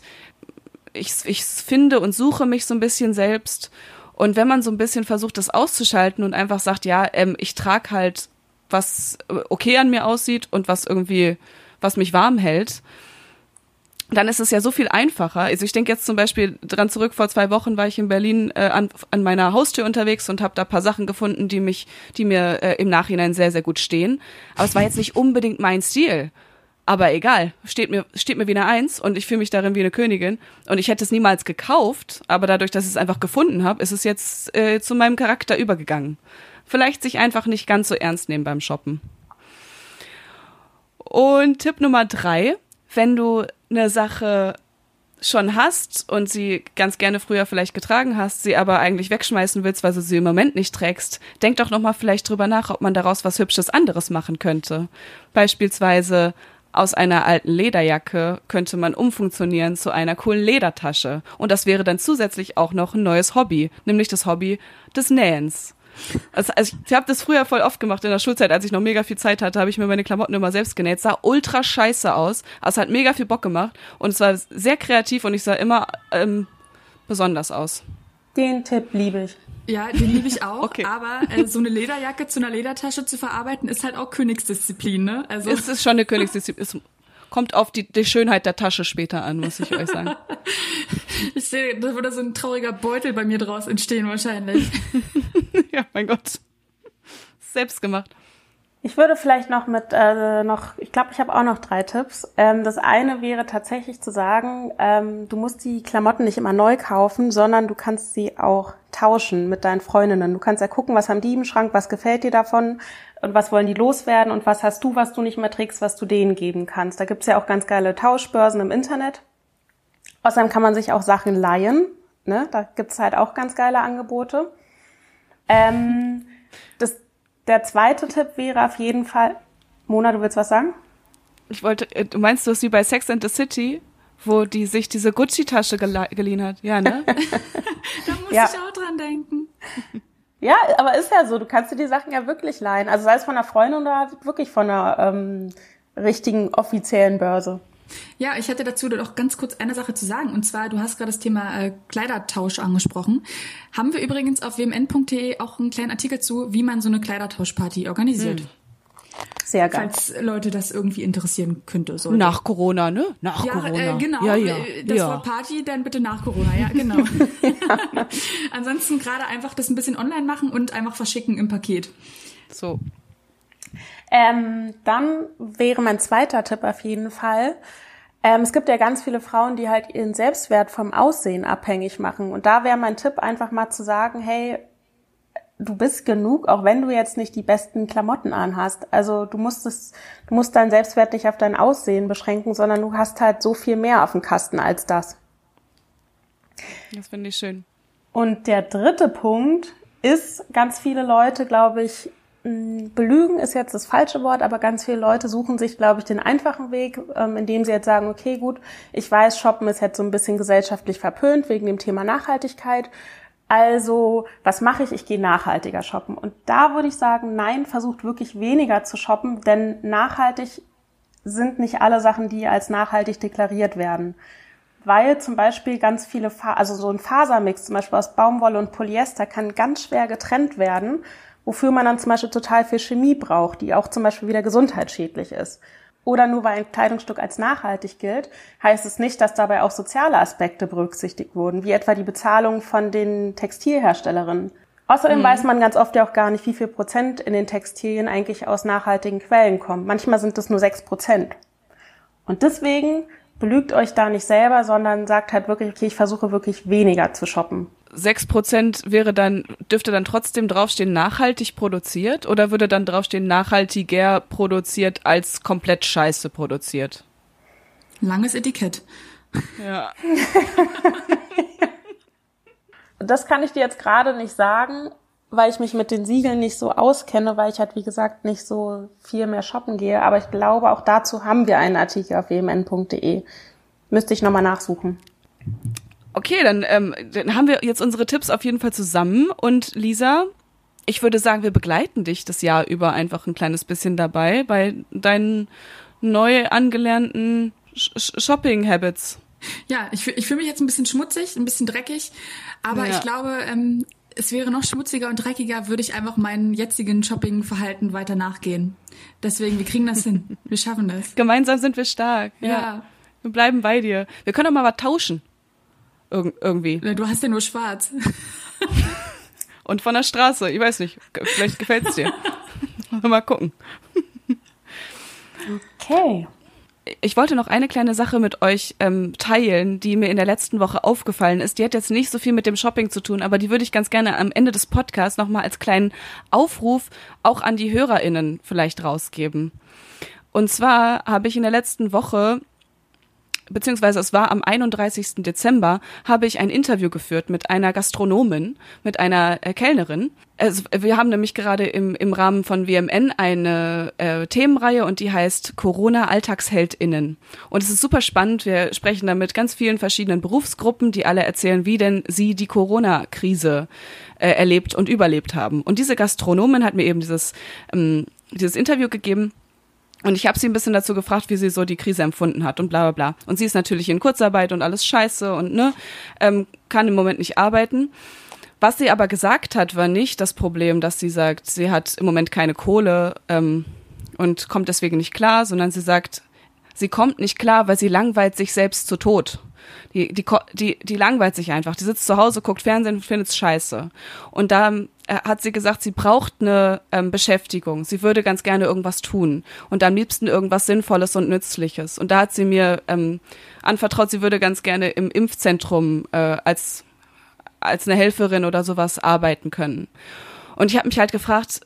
ich, ich finde und suche mich so ein bisschen selbst. Und wenn man so ein bisschen versucht, das auszuschalten und einfach sagt, ja, ähm, ich trage halt, was äh, okay an mir aussieht und was irgendwie, was mich warm hält, dann ist es ja so viel einfacher. Also ich denke jetzt zum Beispiel dran zurück, vor zwei Wochen war ich in Berlin äh, an, an meiner Haustür unterwegs und habe da paar Sachen gefunden, die mich, die mir äh, im Nachhinein sehr, sehr gut stehen. Aber es war jetzt nicht unbedingt mein Stil. Aber egal, steht mir, steht mir wie eine Eins und ich fühle mich darin wie eine Königin. Und ich hätte es niemals gekauft, aber dadurch, dass ich es einfach gefunden habe, ist es jetzt äh, zu meinem Charakter übergegangen. Vielleicht sich einfach nicht ganz so ernst nehmen beim Shoppen. Und Tipp Nummer drei, wenn du eine Sache schon hast und sie ganz gerne früher vielleicht getragen hast, sie aber eigentlich wegschmeißen willst, weil du sie im Moment nicht trägst, denk doch nochmal vielleicht drüber nach, ob man daraus was Hübsches anderes machen könnte. Beispielsweise aus einer alten Lederjacke könnte man umfunktionieren zu einer coolen Ledertasche. Und das wäre dann zusätzlich auch noch ein neues Hobby, nämlich das Hobby des Nähens. Also, also ich habe das früher voll oft gemacht in der Schulzeit, als ich noch mega viel Zeit hatte, habe ich mir meine Klamotten immer selbst genäht. Sah ultra scheiße aus, aber es hat mega viel Bock gemacht und es war sehr kreativ und ich sah immer ähm, besonders aus. Den Tipp liebe ich. Ja, den liebe ich auch. okay. Aber äh, so eine Lederjacke zu einer Ledertasche zu verarbeiten, ist halt auch Königsdisziplin, ne? Also es ist schon eine Königsdisziplin. Kommt auf die, die Schönheit der Tasche später an, muss ich euch sagen. ich sehe, da würde so ein trauriger Beutel bei mir draus entstehen wahrscheinlich. ja, mein Gott. Selbst gemacht. Ich würde vielleicht noch mit äh, noch, ich glaube, ich habe auch noch drei Tipps. Ähm, das eine wäre tatsächlich zu sagen, ähm, du musst die Klamotten nicht immer neu kaufen, sondern du kannst sie auch tauschen mit deinen Freundinnen. Du kannst ja gucken, was haben die im Schrank, was gefällt dir davon und was wollen die loswerden und was hast du, was du nicht mehr trägst, was du denen geben kannst. Da gibt's ja auch ganz geile Tauschbörsen im Internet. Außerdem kann man sich auch Sachen leihen. Ne? Da gibt's halt auch ganz geile Angebote. Ähm, das, der zweite Tipp wäre auf jeden Fall. Mona, du willst was sagen? Ich wollte, äh, du meinst du es wie bei Sex and the City, wo die sich diese Gucci-Tasche geliehen hat? Ja, ne? da muss ja. ich auch dran denken. Ja, aber ist ja so. Du kannst dir die Sachen ja wirklich leihen. Also sei es von einer Freundin oder wirklich von einer ähm, richtigen offiziellen Börse. Ja, ich hätte dazu noch ganz kurz eine Sache zu sagen. Und zwar, du hast gerade das Thema äh, Kleidertausch angesprochen. Haben wir übrigens auf wmn.de auch einen kleinen Artikel zu, wie man so eine Kleidertauschparty organisiert. Hm. Sehr geil. Falls Leute das irgendwie interessieren könnte. So. Nach Corona, ne? Nach ja, Corona. Äh, genau. Ja, ja. Äh, Das ja. Wort Party dann bitte nach Corona, ja, genau. Ansonsten gerade einfach das ein bisschen online machen und einfach verschicken im Paket. So. Ähm, dann wäre mein zweiter Tipp auf jeden Fall. Ähm, es gibt ja ganz viele Frauen, die halt ihren Selbstwert vom Aussehen abhängig machen. Und da wäre mein Tipp einfach mal zu sagen, hey, du bist genug, auch wenn du jetzt nicht die besten Klamotten anhast. Also du musst es, du musst deinen Selbstwert nicht auf dein Aussehen beschränken, sondern du hast halt so viel mehr auf dem Kasten als das. Das finde ich schön. Und der dritte Punkt ist, ganz viele Leute, glaube ich, mh, belügen ist jetzt das falsche Wort, aber ganz viele Leute suchen sich, glaube ich, den einfachen Weg, ähm, indem sie jetzt sagen, okay, gut, ich weiß, Shoppen ist jetzt so ein bisschen gesellschaftlich verpönt wegen dem Thema Nachhaltigkeit. Also, was mache ich? Ich gehe nachhaltiger shoppen. Und da würde ich sagen, nein, versucht wirklich weniger zu shoppen, denn nachhaltig sind nicht alle Sachen, die als nachhaltig deklariert werden. Weil zum Beispiel ganz viele, Fa also so ein Fasermix zum Beispiel aus Baumwolle und Polyester kann ganz schwer getrennt werden, wofür man dann zum Beispiel total viel Chemie braucht, die auch zum Beispiel wieder gesundheitsschädlich ist. Oder nur weil ein Kleidungsstück als nachhaltig gilt, heißt es nicht, dass dabei auch soziale Aspekte berücksichtigt wurden, wie etwa die Bezahlung von den Textilherstellerinnen. Außerdem weiß man ganz oft ja auch gar nicht, wie viel Prozent in den Textilien eigentlich aus nachhaltigen Quellen kommen. Manchmal sind es nur sechs Prozent. Und deswegen belügt euch da nicht selber, sondern sagt halt wirklich, okay, ich versuche wirklich weniger zu shoppen. 6% wäre dann, dürfte dann trotzdem draufstehen, nachhaltig produziert oder würde dann draufstehen, nachhaltiger produziert als komplett scheiße produziert? Langes Etikett. Ja. Das kann ich dir jetzt gerade nicht sagen, weil ich mich mit den Siegeln nicht so auskenne, weil ich halt, wie gesagt, nicht so viel mehr shoppen gehe. Aber ich glaube, auch dazu haben wir einen Artikel auf wmn.de. Müsste ich nochmal nachsuchen. Okay, dann, ähm, dann haben wir jetzt unsere Tipps auf jeden Fall zusammen. Und Lisa, ich würde sagen, wir begleiten dich das Jahr über einfach ein kleines bisschen dabei bei deinen neu angelernten Sh Sh Shopping-Habits. Ja, ich, ich fühle mich jetzt ein bisschen schmutzig, ein bisschen dreckig, aber Ja. ich glaube, ähm, es wäre noch schmutziger und dreckiger, würde ich einfach meinen jetzigen Shopping-Verhalten weiter nachgehen. Deswegen, wir kriegen das hin. Wir schaffen das. Gemeinsam sind wir stark. Ja. Wir bleiben bei dir. Wir können doch mal was tauschen. Irg irgendwie. Du hast ja nur schwarz. Und von der Straße. Ich weiß nicht. Vielleicht gefällt's dir. mal gucken. Okay. Ich wollte noch eine kleine Sache mit euch ähm, teilen, die mir in der letzten Woche aufgefallen ist. Die hat jetzt nicht so viel mit dem Shopping zu tun, aber die würde ich ganz gerne am Ende des Podcasts nochmal als kleinen Aufruf auch an die HörerInnen vielleicht rausgeben. Und zwar habe ich in der letzten Woche beziehungsweise es war am 31. Dezember, habe ich ein Interview geführt mit einer Gastronomin, mit einer äh, Kellnerin. Also, wir haben nämlich gerade im, im Rahmen von WMN eine äh, Themenreihe und die heißt Corona AlltagsheldInnen. Und es ist super spannend. Wir sprechen da mit ganz vielen verschiedenen Berufsgruppen, die alle erzählen, wie denn sie die Corona-Krise äh, erlebt und überlebt haben. Und diese Gastronomin hat mir eben dieses, ähm, dieses Interview gegeben. Und ich habe sie ein bisschen dazu gefragt, wie sie so die Krise empfunden hat und bla bla bla. Und sie ist natürlich in Kurzarbeit und alles scheiße und ne, ähm, kann im Moment nicht arbeiten. Was sie aber gesagt hat, war nicht das Problem, dass sie sagt, sie hat im Moment keine Kohle ähm, und kommt deswegen nicht klar, sondern sie sagt, sie kommt nicht klar, weil sie langweilt sich selbst zu Tod. Die, die, die, die langweilt sich einfach. Die sitzt zu Hause, guckt Fernsehen und findet's scheiße. Und da äh, hat sie gesagt, sie braucht eine ähm, Beschäftigung. Sie würde ganz gerne irgendwas tun. Und am liebsten irgendwas Sinnvolles und Nützliches. Und da hat sie mir ähm, anvertraut, sie würde ganz gerne im Impfzentrum äh, als, als eine Helferin oder sowas arbeiten können. Und ich habe mich halt gefragt,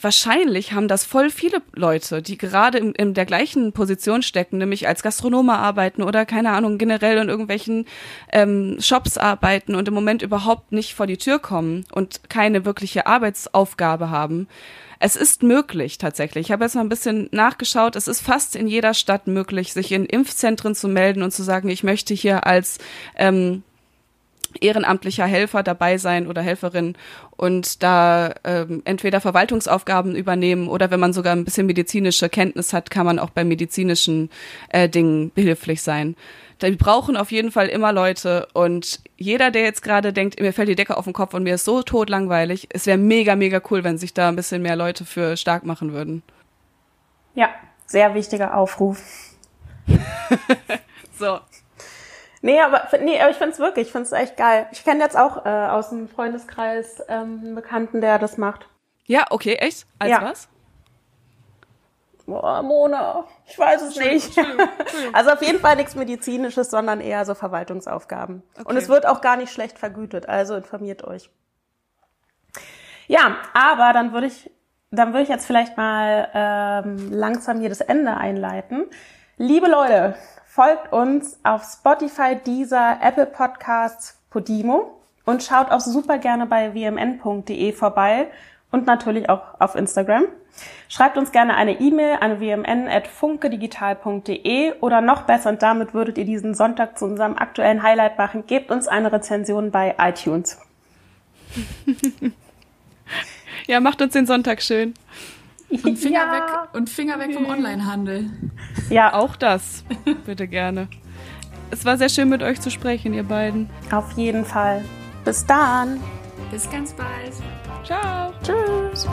wahrscheinlich haben das voll viele Leute, die gerade in, in der gleichen Position stecken, nämlich als Gastronome arbeiten oder keine Ahnung, generell in irgendwelchen ähm, Shops arbeiten und im Moment überhaupt nicht vor die Tür kommen und keine wirkliche Arbeitsaufgabe haben. Es ist möglich tatsächlich. Ich habe jetzt mal ein bisschen nachgeschaut. Es ist fast in jeder Stadt möglich, sich in Impfzentren zu melden und zu sagen, ich möchte hier als ähm, ehrenamtlicher Helfer dabei sein oder Helferin und da ähm, entweder Verwaltungsaufgaben übernehmen oder wenn man sogar ein bisschen medizinische Kenntnis hat, kann man auch bei medizinischen äh, Dingen behilflich sein. Wir brauchen auf jeden Fall immer Leute und jeder, der jetzt gerade denkt, mir fällt die Decke auf den Kopf und mir ist so totlangweilig, es wäre mega, mega cool, wenn sich da ein bisschen mehr Leute für stark machen würden. Ja, sehr wichtiger Aufruf. so. Nee, aber, nee, aber ich find's wirklich, ich find's echt geil. Ich kenne jetzt auch äh, aus dem Freundeskreis ähm, einen Bekannten, der das macht. Ja, okay, echt? Als Ja. was? Boah, Mona, ich weiß es nicht. Also auf jeden Fall nichts Medizinisches, sondern eher so Verwaltungsaufgaben. Und Okay. es wird auch gar nicht schlecht vergütet, also informiert euch. Ja, aber dann würde ich, dann würde ich jetzt vielleicht mal ähm, langsam hier das Ende einleiten. Liebe Leute, folgt uns auf Spotify, Deezer, Apple Podcasts, Podimo und schaut auch super gerne bei wmn.de vorbei und natürlich auch auf Instagram. Schreibt uns gerne eine E-Mail an wmn.funkedigital.de oder noch besser, und damit würdet ihr diesen Sonntag zu unserem aktuellen Highlight machen, gebt uns eine Rezension bei iTunes. Ja, macht uns den Sonntag schön. Und Finger Ja. weg und Finger weg vom Onlinehandel. Ja, Auch das. Bitte gerne. Es war sehr schön mit euch zu sprechen, ihr beiden. auf jeden Fall. Bis dann. Bis ganz bald. Ciao. Tschüss.